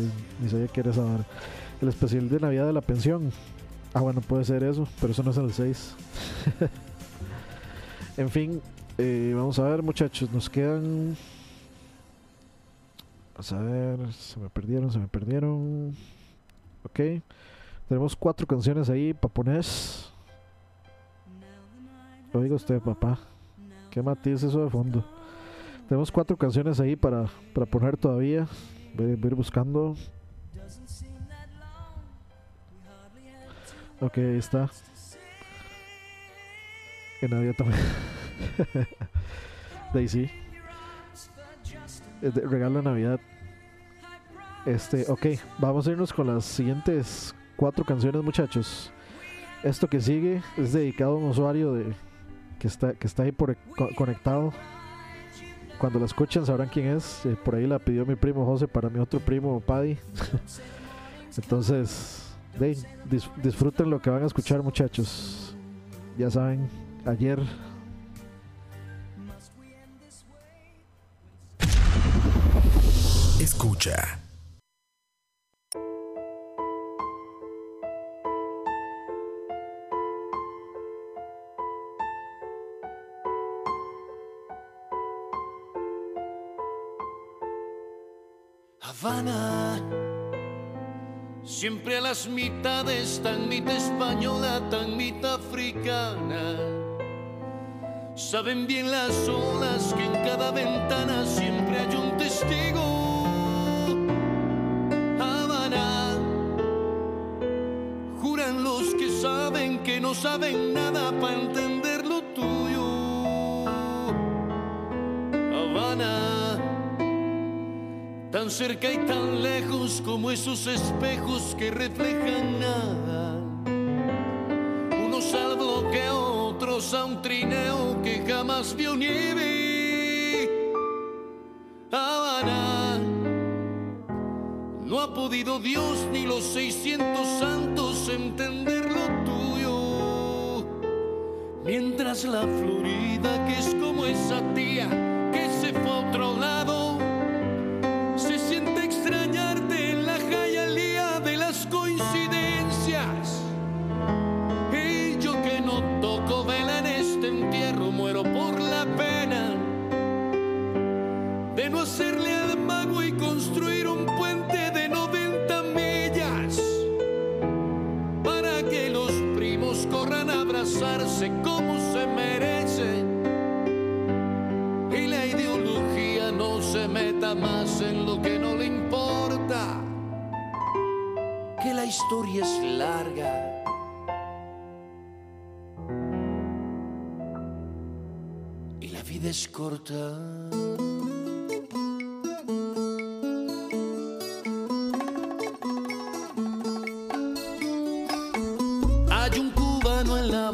Sabía que era esa El especial de Navidad de la pensión. Ah, bueno, puede ser eso, pero eso no es el 6. en fin, eh, vamos a ver, muchachos. Nos quedan. Vamos a ver, se me perdieron, se me perdieron. Ok, tenemos cuatro canciones ahí para poner. Oiga usted, papá. ¿Qué matiz eso de fondo? Tenemos cuatro canciones ahí para, para poner todavía. Voy, a ir buscando. Ok, ahí está. En Navidad también. Daisy. Regalo de Navidad. Este, ok, vamos a irnos con las siguientes cuatro canciones, muchachos. Esto que sigue es dedicado a un usuario de, que, está, que está ahí por, conectado cuando la escuchen sabrán quién es. Eh, por ahí la pidió mi primo José para mi otro primo Paddy. Entonces, disfruten lo que van a escuchar muchachos. Ya saben, ayer Escucha. vana. Siempre a las mitades, tan mitad española, tan mitad africana. Saben bien las olas que en cada ventana siempre hay un testigo. Habana. Juran los que saben que no saben nada para entender cerca y tan lejos como esos espejos que reflejan nada. Unos al bloqueo, otros a un trineo que jamás vio nieve. Habana, no ha podido Dios ni los 600 santos entender lo tuyo. Mientras la Florida, que es como esa tía que se fue a otro lado, historia es larga. Y la vida es corta. Hay un cubano en la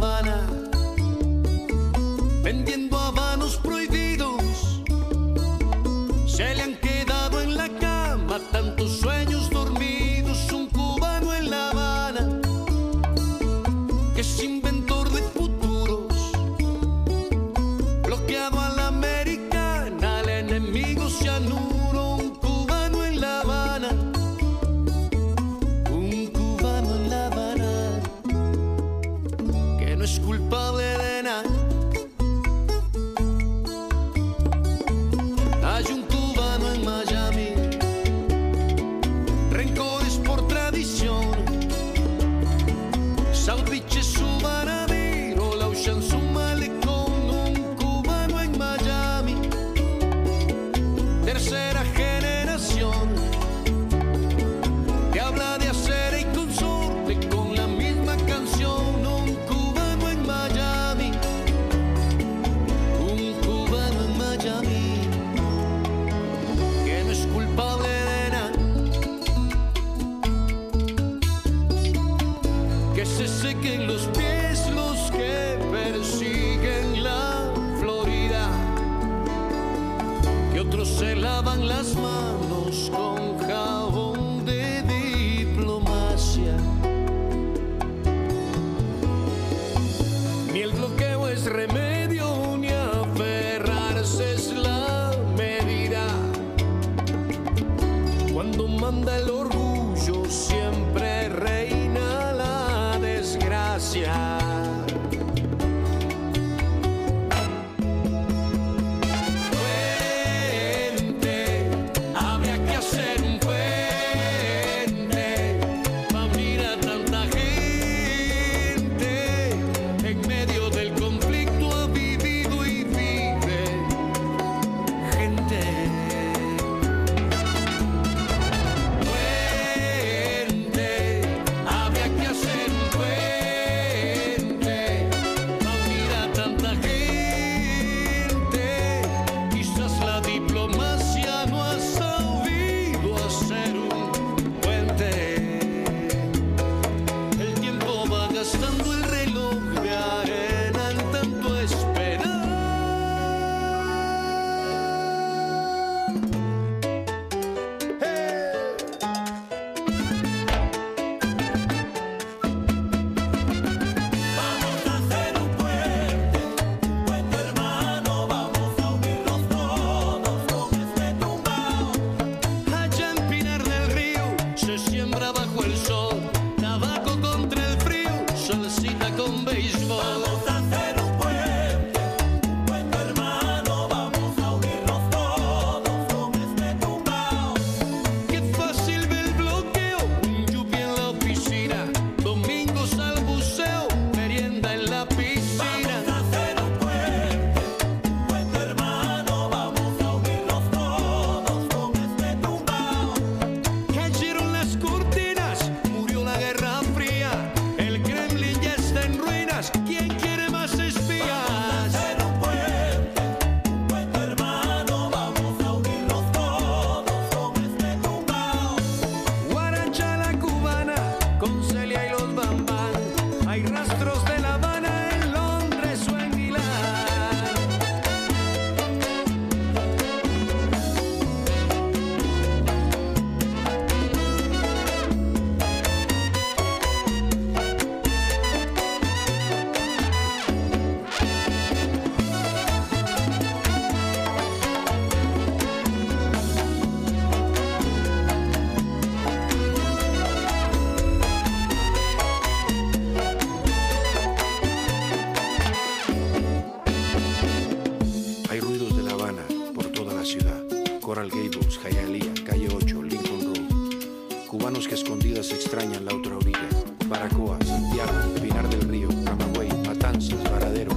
Baracoa, Santiago, Pinar del Río, Camagüey, Matanzas, Varadero.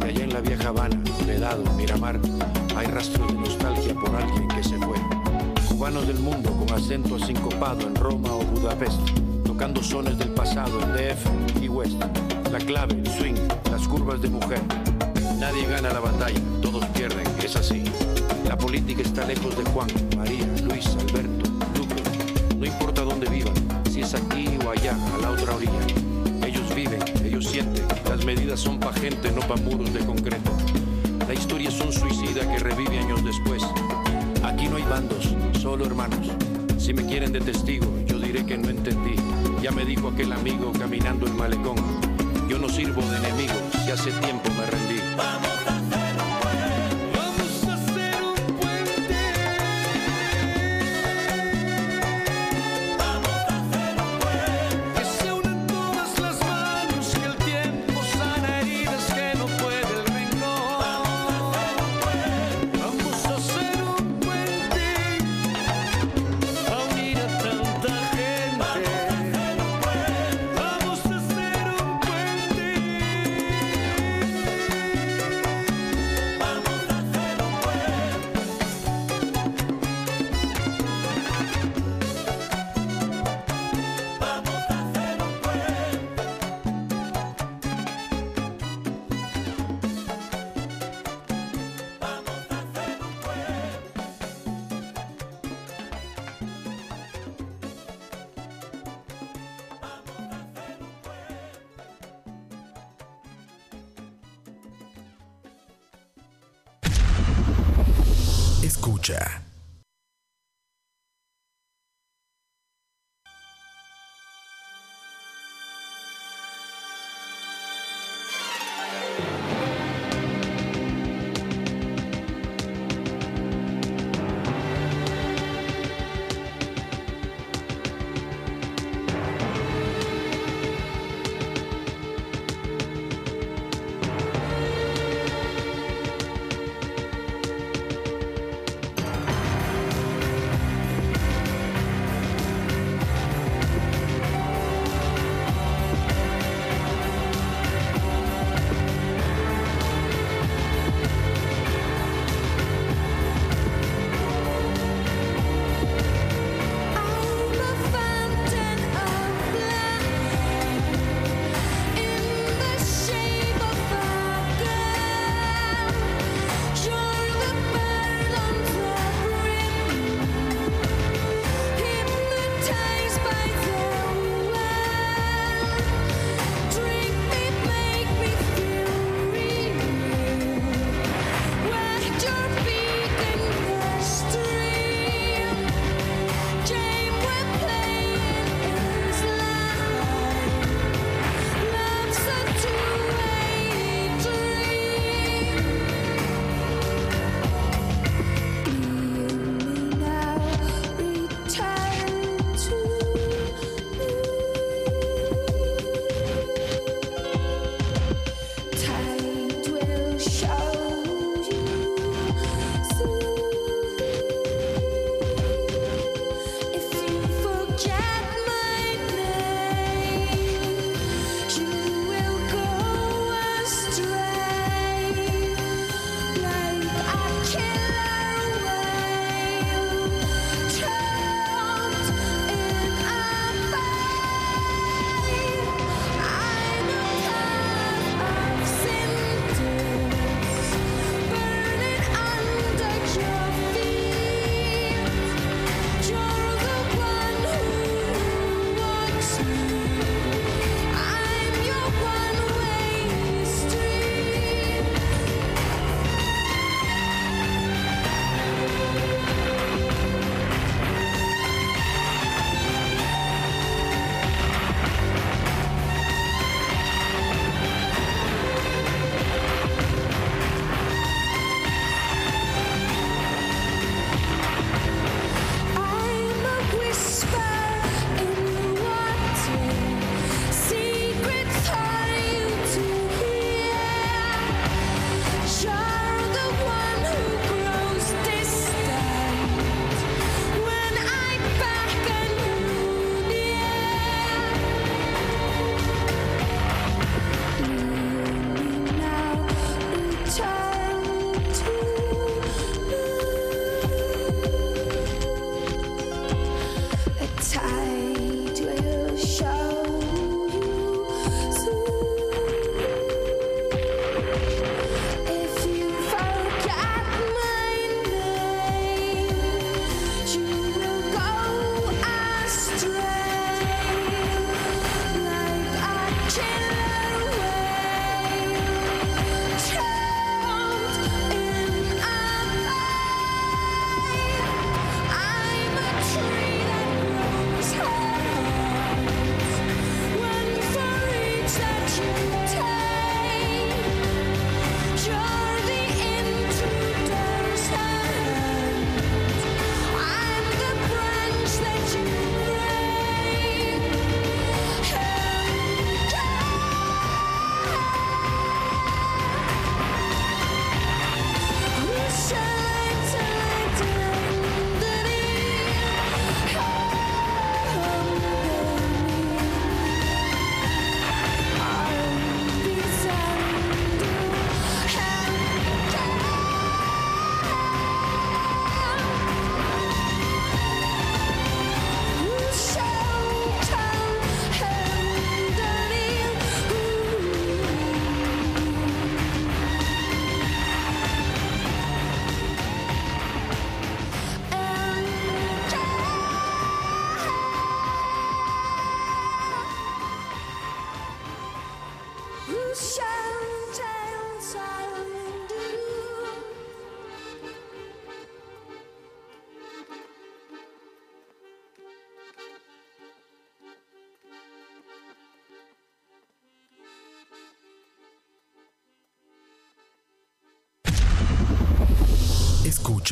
Y allá en la vieja Habana, Vedado, Miramar, hay rastros de nostalgia por alguien que se fue. Cubanos del mundo con acento asincopado en Roma o Budapest, tocando sones del pasado en DF y West. La clave, el swing, las curvas de mujer. Nadie gana la batalla, todos pierden, es así. La política está lejos de Juan, María, Luis, Alberto, allá, a la otra orilla. Ellos viven, ellos sienten. Las medidas son pa' gente, no pa' muros de concreto. La historia es un suicida que revive años después. Aquí no hay bandos, solo hermanos. Si me quieren de testigo, yo diré que no entendí. Ya me dijo aquel amigo caminando el malecón. Yo no sirvo de enemigo, si hace tiempo me rendí.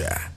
Escucha.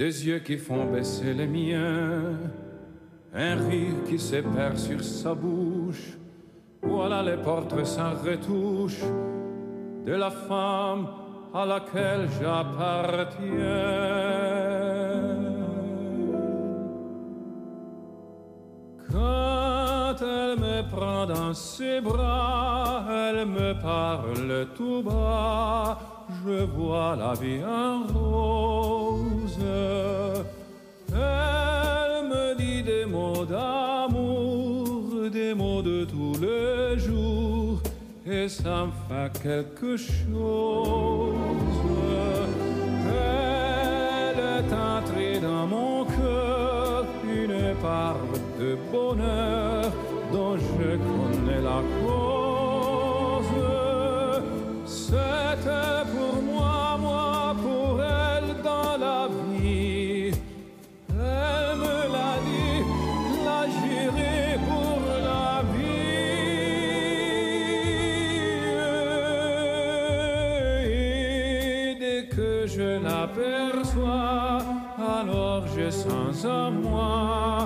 des yeux qui font baisser les miens, un rire qui s'épare sur sa bouche. Voilà les portraits sans retouche de la femme à laquelle j'appartiens. Quand elle me prend dans ses bras, elle me parle tout bas, je vois la vie en rose mots de tous les jours, et ça me fait quelque chose. Elle est entrée dans mon cœur, une part de bonheur someone.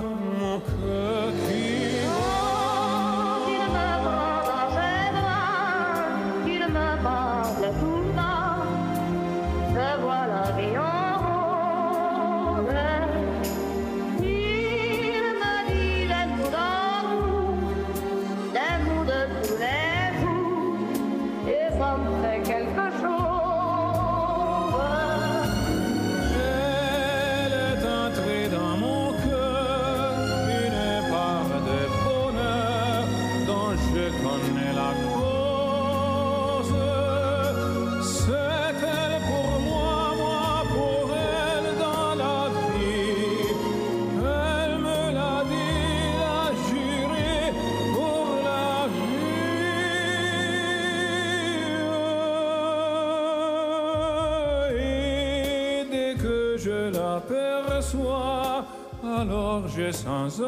que sans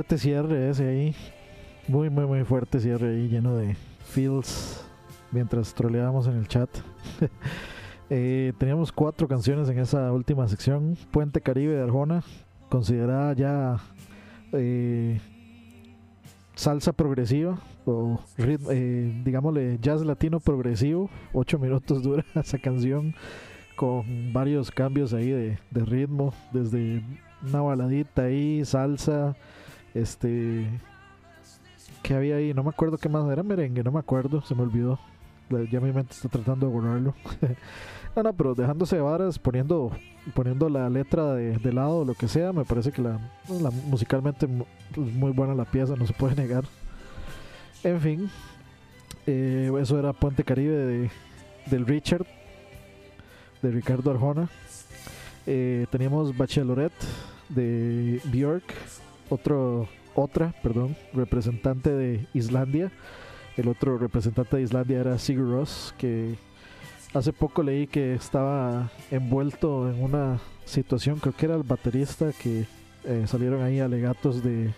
Fuerte cierre ese ahí. Muy, muy, muy fuerte cierre ahí, lleno de feels mientras troleábamos en el chat. Eh, teníamos cuatro canciones en esa última sección. Puente Caribe de Arjona, considerada ya eh, salsa progresiva o rit- eh, digámosle jazz latino progresivo. Ocho minutos dura esa canción con varios cambios ahí de, de ritmo, desde una baladita ahí, salsa, este, ¿qué había ahí? No me acuerdo qué más, era merengue, no me acuerdo, se me olvidó, La- ya mi mente está tratando de borrarlo. no, no, pero dejándose de varas, poniendo, poniendo la letra de, lado, lo que sea, me parece que la, musicalmente mu- pues, muy buena la pieza, no se puede negar. En fin, eh, eso era Puente Caribe de, del Richard de Ricardo Arjona. Eh, teníamos Bachelorette de Björk, otro, otra, perdón, representante de Islandia. El otro representante de Islandia era Sigur Rós, que hace poco leí que estaba envuelto en una situación, creo que era el baterista, que eh, salieron ahí alegatos de,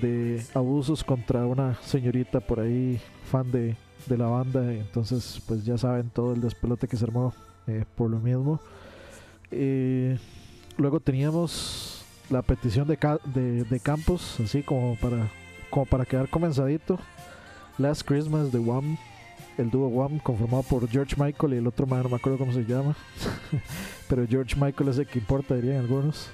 de abusos contra una señorita por ahí, fan de, de la banda. Entonces, pues ya saben todo el despelote que se armó eh, por lo mismo. Eh, luego teníamos la petición de, de, de Campos, así como para, como para quedar comenzadito. Last Christmas de Wham, el dúo Wham, conformado por George Michael y el otro man, no me acuerdo cómo se llama. Pero George Michael es el que importa, dirían algunos.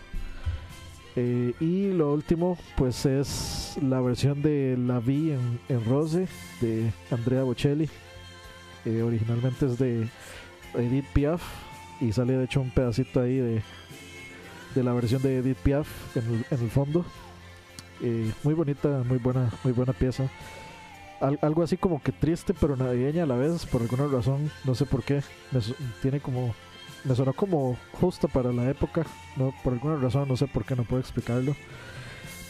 Eh, y lo último, pues es la versión de La Vie en, en Rose de Andrea Bocelli. Eh, originalmente es de Edith Piaf y sale de hecho un pedacito ahí de, de la versión de Edith Piaf en el, en el fondo. Eh, muy bonita, muy buena, muy buena pieza. Al- algo así como que triste pero navideña a la vez, por alguna razón, no sé por qué. Me tiene como me sonó como justo para la época, no por alguna razón, no sé por qué, no puedo explicarlo.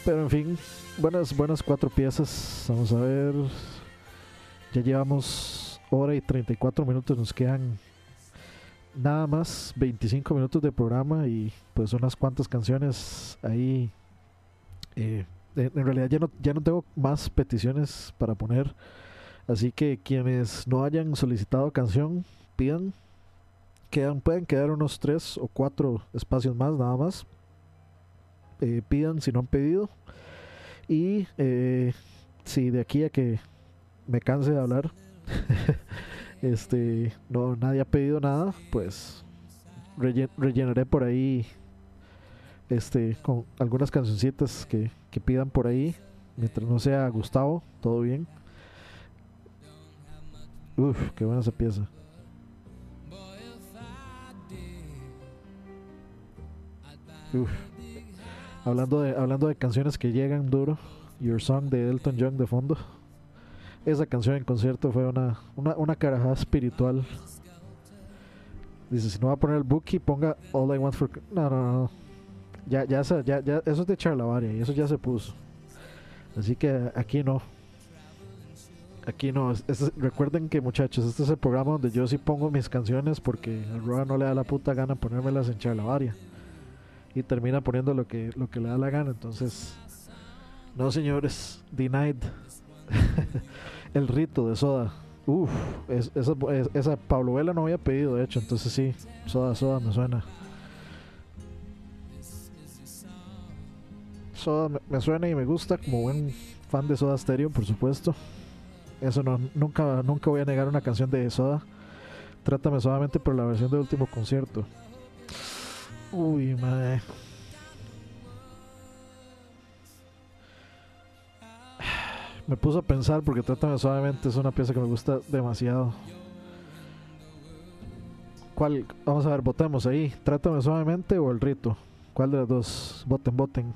Pero en fin, buenas buenas cuatro piezas. Vamos a ver. Ya llevamos hora y 34 minutos, nos quedan nada más 25 minutos de programa y pues unas cuantas canciones ahí. Eh, en realidad ya no, ya no tengo más peticiones para poner. Así que quienes no hayan solicitado canción, pidan. Quedan, pueden quedar unos tres o cuatro espacios más, nada más. Eh, pidan si no han pedido. Y eh, si de aquí a que me canse de hablar, este, no, nadie ha pedido nada, pues rellenaré por ahí este, con algunas cancioncitas que, que pidan por ahí. Mientras no sea Gustavo, todo bien. Uf, qué buena esa pieza. Uf. Hablando de, hablando de canciones que llegan duro, Your Song de Elton John de fondo. Esa canción en concierto fue una, una, una carajada espiritual. Dice, si no va a poner el Bookie, ponga All I Want for... No, no, no. Ya, ya, ya, ya, eso es de Charlavaria y eso ya se puso. Así que aquí no. Aquí no. recuerden que muchachos, este es el programa donde yo sí pongo mis canciones porque a Roa no le da la puta gana ponérmelas en Charlavaria. Y termina poniendo lo que, lo que le da la gana. Entonces, no señores, denied. el rito de soda. Uf, esa, Pablo Vela no había pedido, de hecho. Entonces sí, soda, soda me suena. Soda me, suena y me gusta como buen fan de Soda Stereo, por supuesto. Eso no, nunca, nunca voy a negar una canción de Soda. Trátame suavemente por la versión del último concierto. Uy, madre. Me puso a pensar porque Trátame suavemente es una pieza que me gusta demasiado. ¿Cuál? Vamos a ver, votemos ahí. Trátame suavemente o el rito. ¿Cuál de las dos? Voten, voten.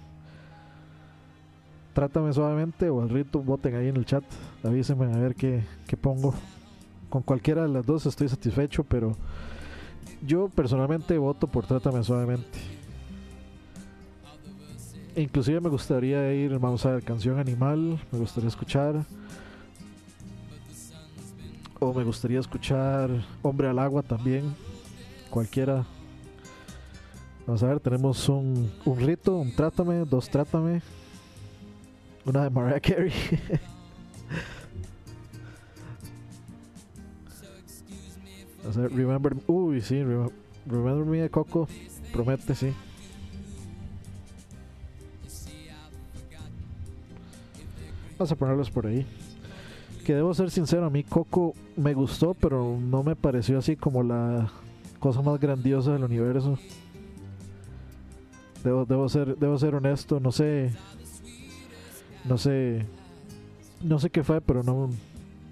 Trátame suavemente o el rito, voten ahí en el chat. Avísenme a ver qué, pongo. Con cualquiera de las dos estoy satisfecho, pero yo personalmente voto por Trátame suavemente. Inclusive me gustaría ir, vamos a ver, canción animal, me gustaría escuchar. O me gustaría escuchar Hombre al agua también. Cualquiera. Vamos a ver, tenemos un, un rito, un trátame, dos trátame. Una de Mariah Carey. o sea, Remember. Uy, sí, Remember Me de Coco. Promete, sí. Vamos a ponerlos por ahí. Que debo ser sincero, a mí Coco me gustó, pero no me pareció así como la cosa más grandiosa del universo. Debo, debo, ser, debo ser honesto, no sé no sé, no sé qué fue, pero no,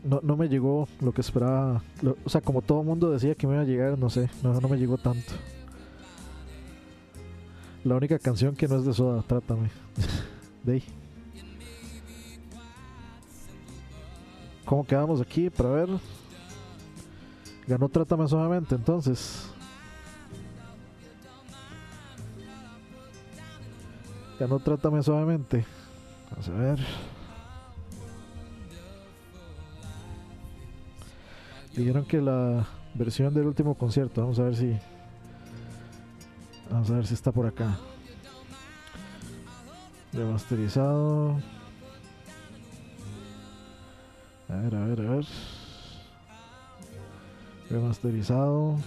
no, me llegó lo que esperaba. o sea, como todo mundo decía que me iba a llegar, no sé, no, no me llegó tanto. La única canción que no es de Soda, Trátame. de. ¿Cómo quedamos aquí? Para ver. Ganó Trátame suavemente, entonces. Ganó Trátame suavemente. Vamos a ver. Dijeron que la versión del último concierto, vamos a ver si. Vamos a ver si está por acá. Remasterizado. A ver, a ver, a ver. Remasterizado.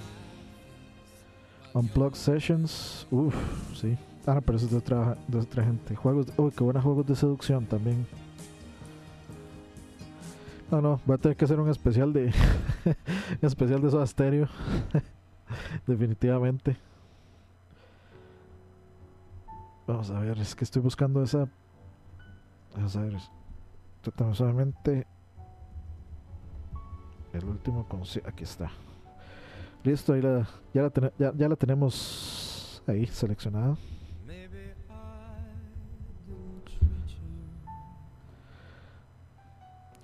Unplugged Sessions. Uff, sí. Ah, pero eso es de otra, otra gente. Juegos, uy, qué buenos juegos de seducción también. No, no, voy a tener que hacer un especial de. especial de Soda Stereo. Definitivamente. Vamos a ver, es que estoy buscando esa. Vamos a ver. Tratamos solamente. El último Aquí está. Listo, ahí la, ya, la ya, ya la tenemos ahí seleccionada.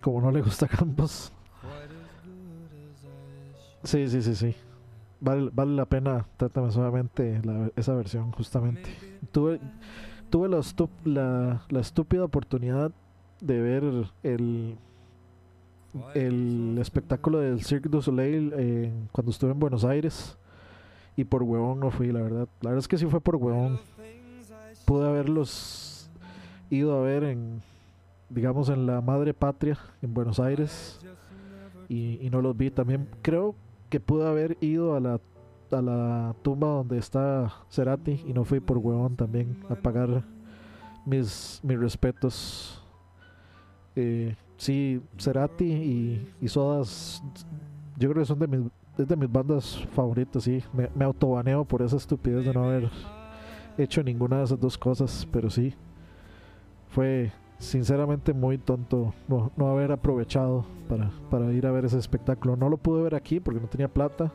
como no le gusta Campos. Sí, sí, sí, sí. Vale, vale la pena, trátame suavemente esa versión, justamente. Tuve, tuve la, la, estúpida oportunidad de ver el, el espectáculo del Cirque du Soleil cuando estuve en Buenos Aires. Y por huevón no fui, la verdad. La verdad es que sí fue por huevón. Pude haberlos ido a ver en, digamos, en la madre patria, en Buenos Aires. Y, y no los vi. También creo que pude haber ido a la, a la tumba donde está Cerati y no fui por huevón también a pagar mis, mis respetos. Eh, sí, Cerati y, y Sodas, yo creo que son de mis, es de mis bandas favoritas, sí. Me, autobaneo por esa estupidez de no haber hecho ninguna de esas dos cosas, pero sí. Fue sinceramente muy tonto no, no haber aprovechado para, para ir a ver ese espectáculo. No lo pude ver aquí porque no tenía plata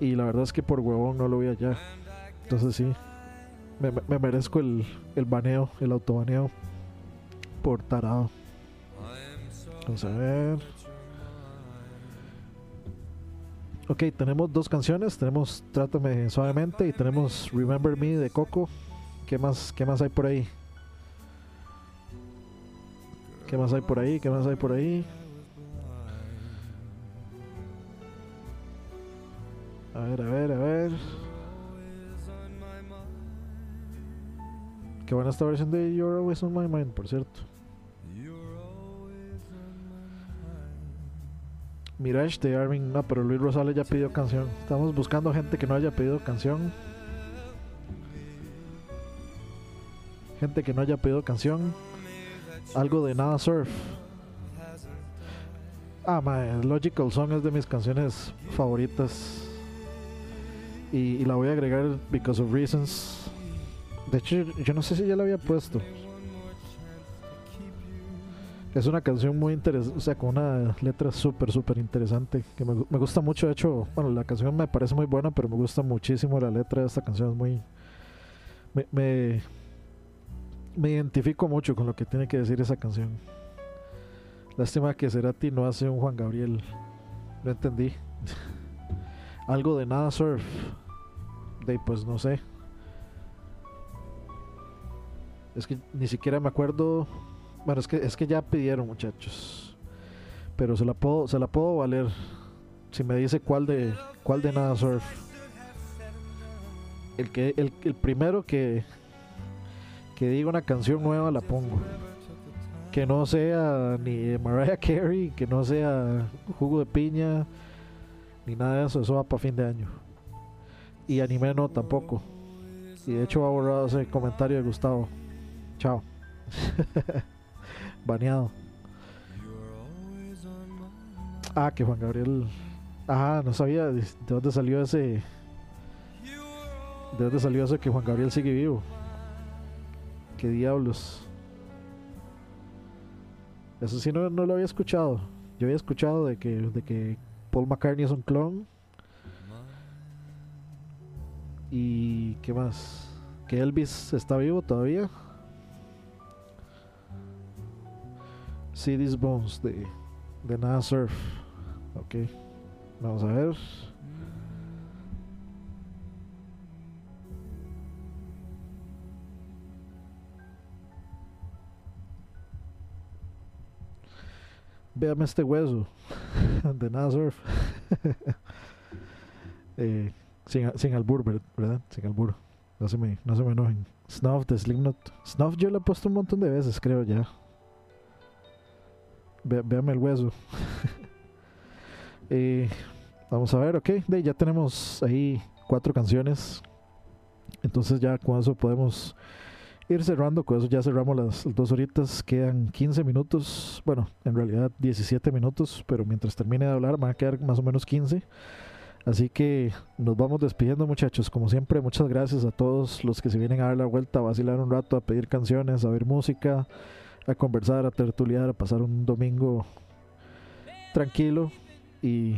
y la verdad es que por huevón no lo vi allá. Entonces sí, me- me merezco el, el baneo, el autobaneo por tarado. Vamos a ver. Ok, tenemos dos canciones. Tenemos Trátame Suavemente y tenemos Remember Me de Coco. ¿Qué más, qué más hay por ahí? ¿Qué más hay por ahí? ¿Qué más hay por ahí? A ver, a ver, a ver. Qué buena esta versión de You're Always on My Mind, por cierto. Mirage de Armin, no, pero Luis Rosales ya pidió canción. Estamos buscando gente que no haya pedido canción. Gente que no haya pedido canción. Algo de Nada Surf. Ah, mae, Logical Song es de mis canciones favoritas. Y, y la voy a agregar because of reasons. De hecho, yo no sé si ya la había puesto. Es una canción muy interesante, o sea, con una letra súper, súper interesante. Que me, me gusta mucho, de hecho, bueno, la canción me parece muy buena, pero me gusta muchísimo la letra de esta canción. Es muy. Me, me, me identifico mucho con lo que tiene que decir esa canción. Lástima que Cerati no hace un Juan Gabriel. No entendí. Algo de nada surf. Pues no sé. Es que ni siquiera me acuerdo. Bueno, es que es que ya pidieron, muchachos. Pero se la puedo, se la puedo valer. Si me dice cuál de cuál de nada surf. El que el, el primero que que diga una canción nueva la pongo. Que no sea ni Mariah Carey, que no sea jugo de piña, ni nada de eso. Eso va para fin de año. Y anime no tampoco. Y de hecho va borrado ese comentario de Gustavo. Chao. Baneado. Ah, que Juan Gabriel. Ah, no sabía de, de dónde salió ese. De dónde salió eso que Juan Gabriel sigue vivo. ¿Qué diablos? Eso sí no, no lo había escuchado. Yo había escuchado de que, de que Paul McCartney es un clon. Y qué más? Que Elvis está vivo todavía. See Bones de, de Nada. Ok. Vamos a ver. Véame este hueso de Nada. Eh, sin, sin albur, ver- ¿verdad? Sin albur. No se me, no se me enojen. Snuff de Slipknot. Snuff yo lo he puesto un montón de veces, creo ya. Ve- el hueso. Eh, vamos a ver, ok. De, ya tenemos ahí cuatro canciones. Entonces ya con eso podemos ir cerrando. Con eso ya cerramos las dos horitas. Quedan 15 minutos. Bueno, en realidad 17 minutos. Pero mientras termine de hablar van a quedar más o menos 15. Así que nos vamos despidiendo muchachos. Como siempre, muchas gracias a todos los que se vienen a dar la vuelta, a vacilar un rato, a pedir canciones, a ver música, a conversar, a tertuliar, a pasar un domingo tranquilo y,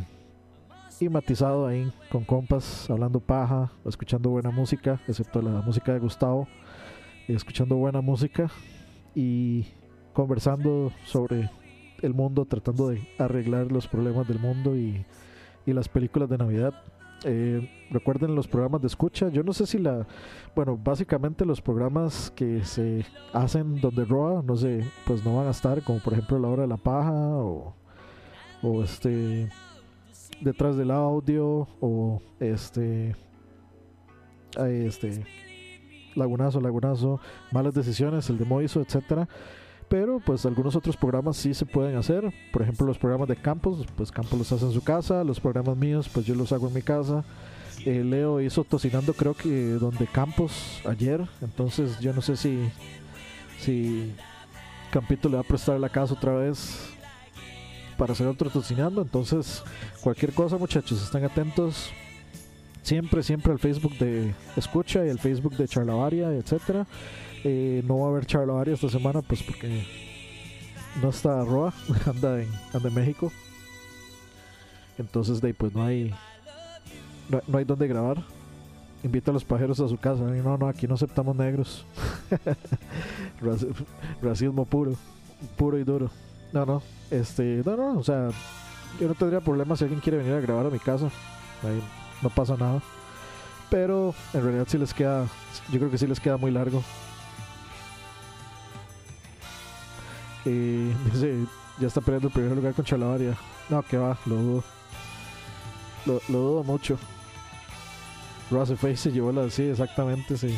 y matizado ahí con compas, hablando paja, escuchando buena música, excepto la música de Gustavo, escuchando buena música y conversando sobre el mundo, tratando de arreglar los problemas del mundo y, y las películas de Navidad. Eh, recuerden los programas de escucha. Yo no sé si la. Bueno, básicamente los programas que se hacen donde Roa, no sé, pues no van a estar, como por ejemplo La Hora de la Paja o, o este. Detrás del audio o este. Este Lagunazo, Lagunazo, Malas Decisiones, el de Moiso, etcétera. Pero pues algunos otros programas sí se pueden hacer. Por ejemplo, los programas de Campos, pues Campos los hace en su casa. Los programas míos, pues yo los hago en mi casa. Eh, Leo hizo Tocinando, creo que donde Campos ayer. Entonces yo no sé si, si Campito le va a prestar la casa otra vez para hacer otro Tocinando. Entonces, cualquier cosa, muchachos, estén atentos siempre, siempre al Facebook de Escucha y el Facebook de Charlavaria, etcétera. Eh, no va a haber Charlavaria esta semana, pues porque no está Roa, anda en, anda en México. Entonces, de ahí, pues no hay, no, no hay donde grabar. Invita a los pajeros a su casa. No, no, aquí no aceptamos negros. Raci- Racismo puro, puro y duro. No, no, este, no, no, o sea, yo no tendría problema si alguien quiere venir a grabar a mi casa. No pasa nada. Pero en realidad sí les queda, yo creo que sí les queda muy largo. Dice, ya está peleando el primer lugar con Chalabaria. No, que va, lo dudo. Lo, dudo mucho. Ross Face se llevó la, sí, exactamente, sí.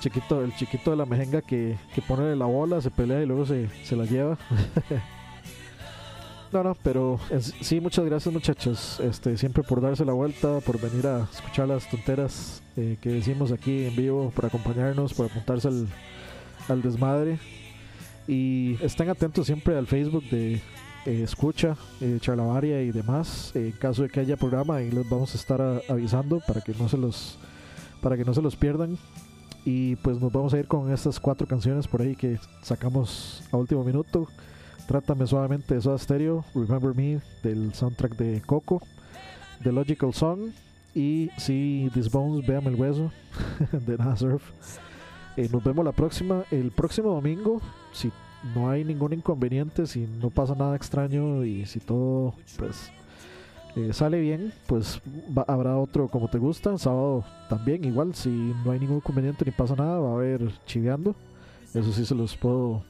Chiquito, el chiquito de la mejenga que, que pone la bola, se pelea y luego se, se la lleva. No, no, pero sí, muchas gracias muchachos, este, siempre por darse la vuelta, por venir a escuchar las tonteras eh, que decimos aquí en vivo, por acompañarnos, por apuntarse al, al desmadre. Y estén atentos siempre al Facebook de eh, Escucha, eh, Charlavaria y demás. en caso de que haya programa, ahí les vamos a estar a- avisando para que no se los para que no se los pierdan. Y pues nos vamos a ir con estas cuatro canciones por ahí que sacamos a último minuto. Trátame suavemente de Soda Stereo, Remember Me del soundtrack de Coco, The Logical Song y si This Bones, Véame el Hueso de Nazareth. Eh, nos vemos la próxima, el próximo domingo, si no hay ningún inconveniente, si no pasa nada extraño y si todo pues eh, sale bien, pues va- habrá otro como te gusta, sábado también igual, si no hay ningún inconveniente ni pasa nada, va a haber chiveando, eso sí se los puedo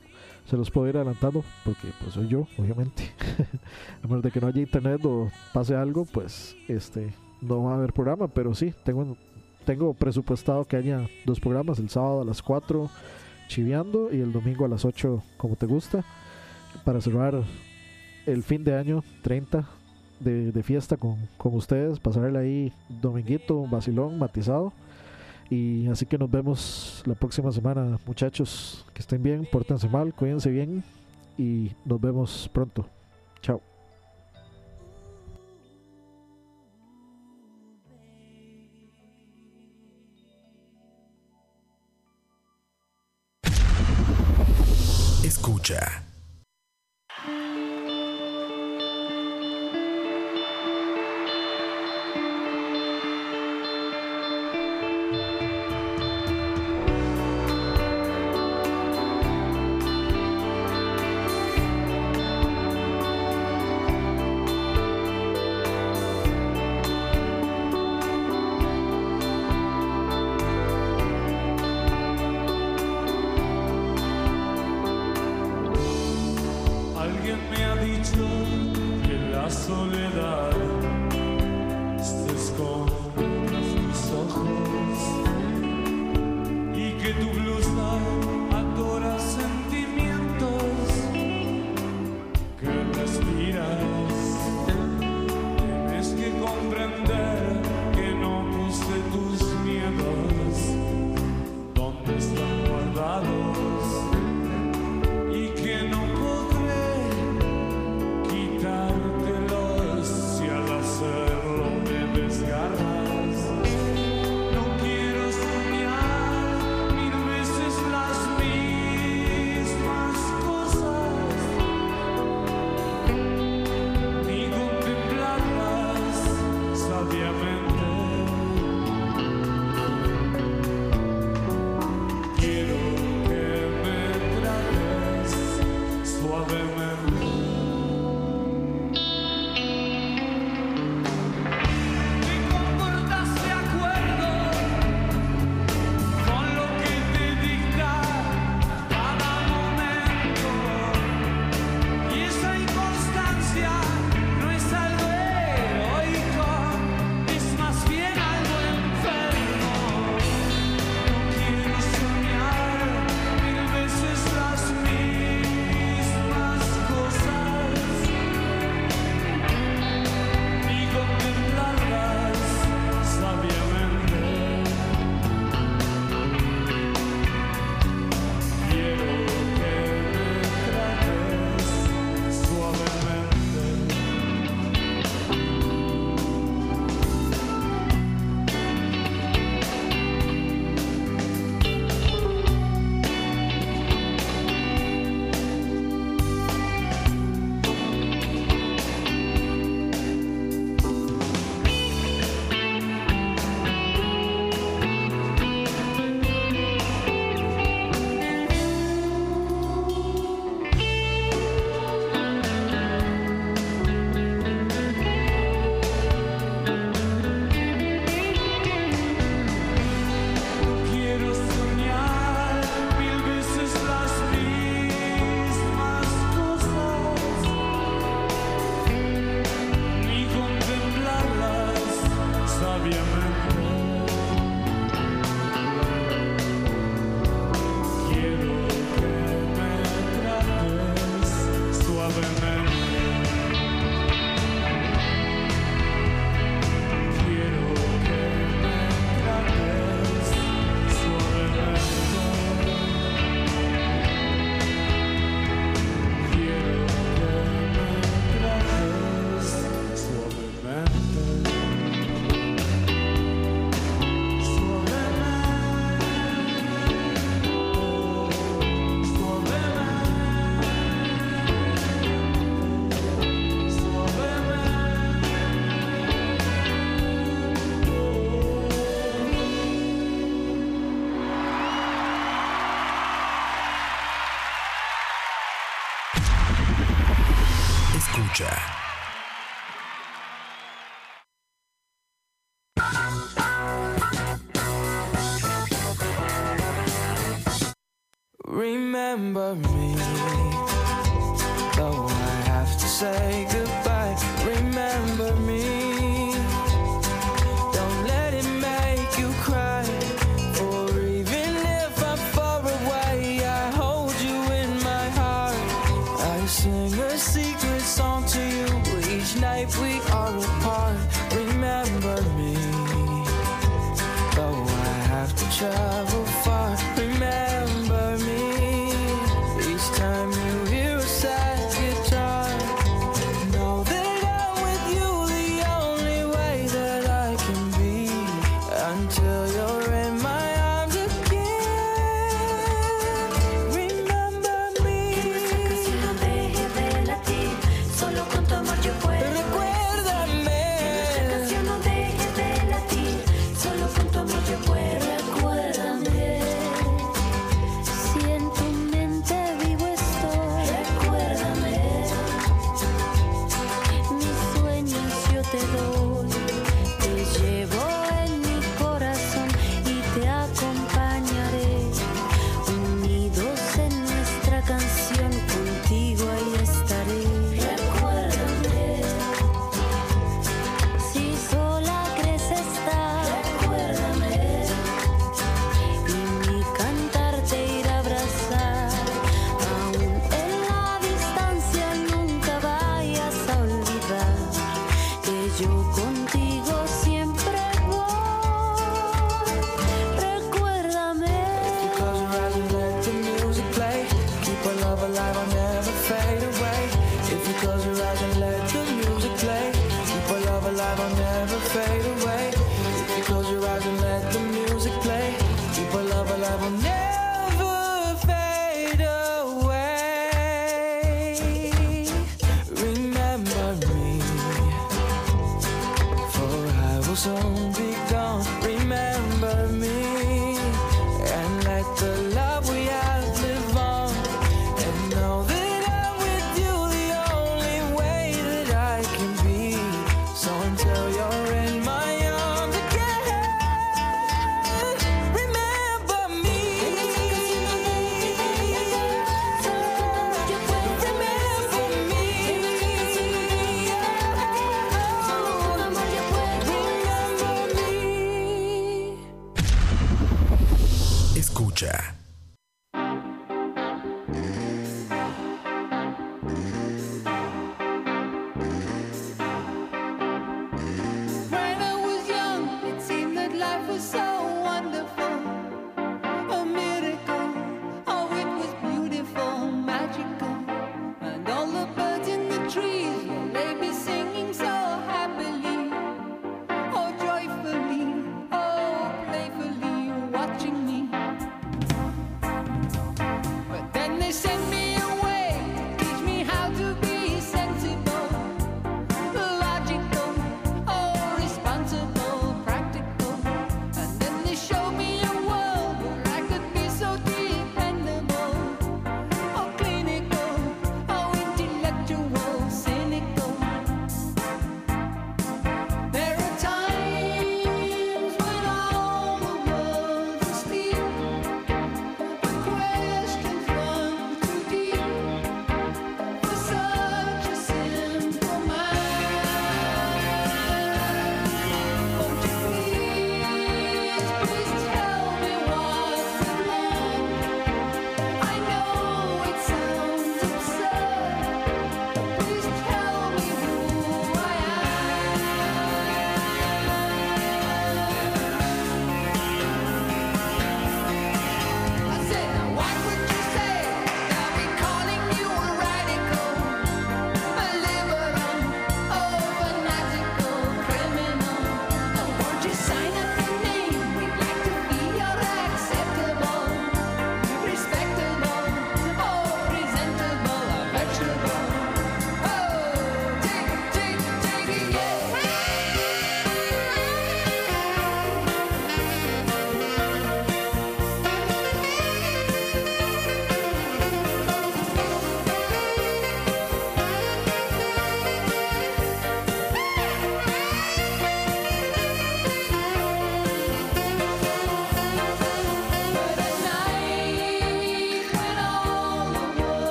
se los puedo ir adelantando porque pues soy yo obviamente. A menos de que no haya internet o pase algo pues este no va a haber programa pero sí tengo tengo presupuestado que haya dos programas el sábado a las 4 chiveando y el domingo a las 8 como te gusta para cerrar el fin de año 30 de, de fiesta con, con ustedes pasarle ahí dominguito vacilón matizado y así que nos vemos la próxima semana, muchachos. Que estén bien, pórtense mal, cuídense bien y nos vemos pronto. Chao. trouble.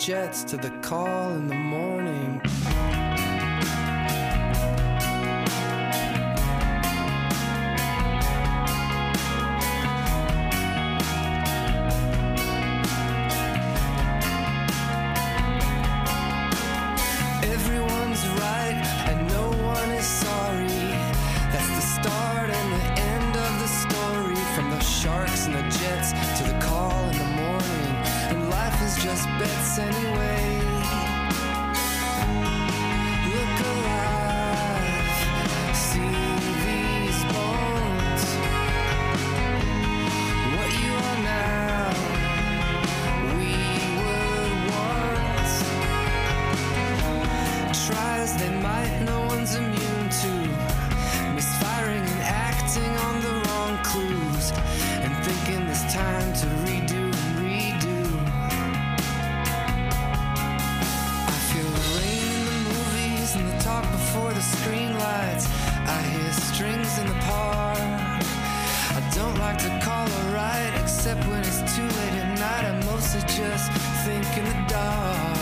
jets to the call in the strings in the park. I don't like to call a ride except when it's too late at night. I mostly just think in the dark.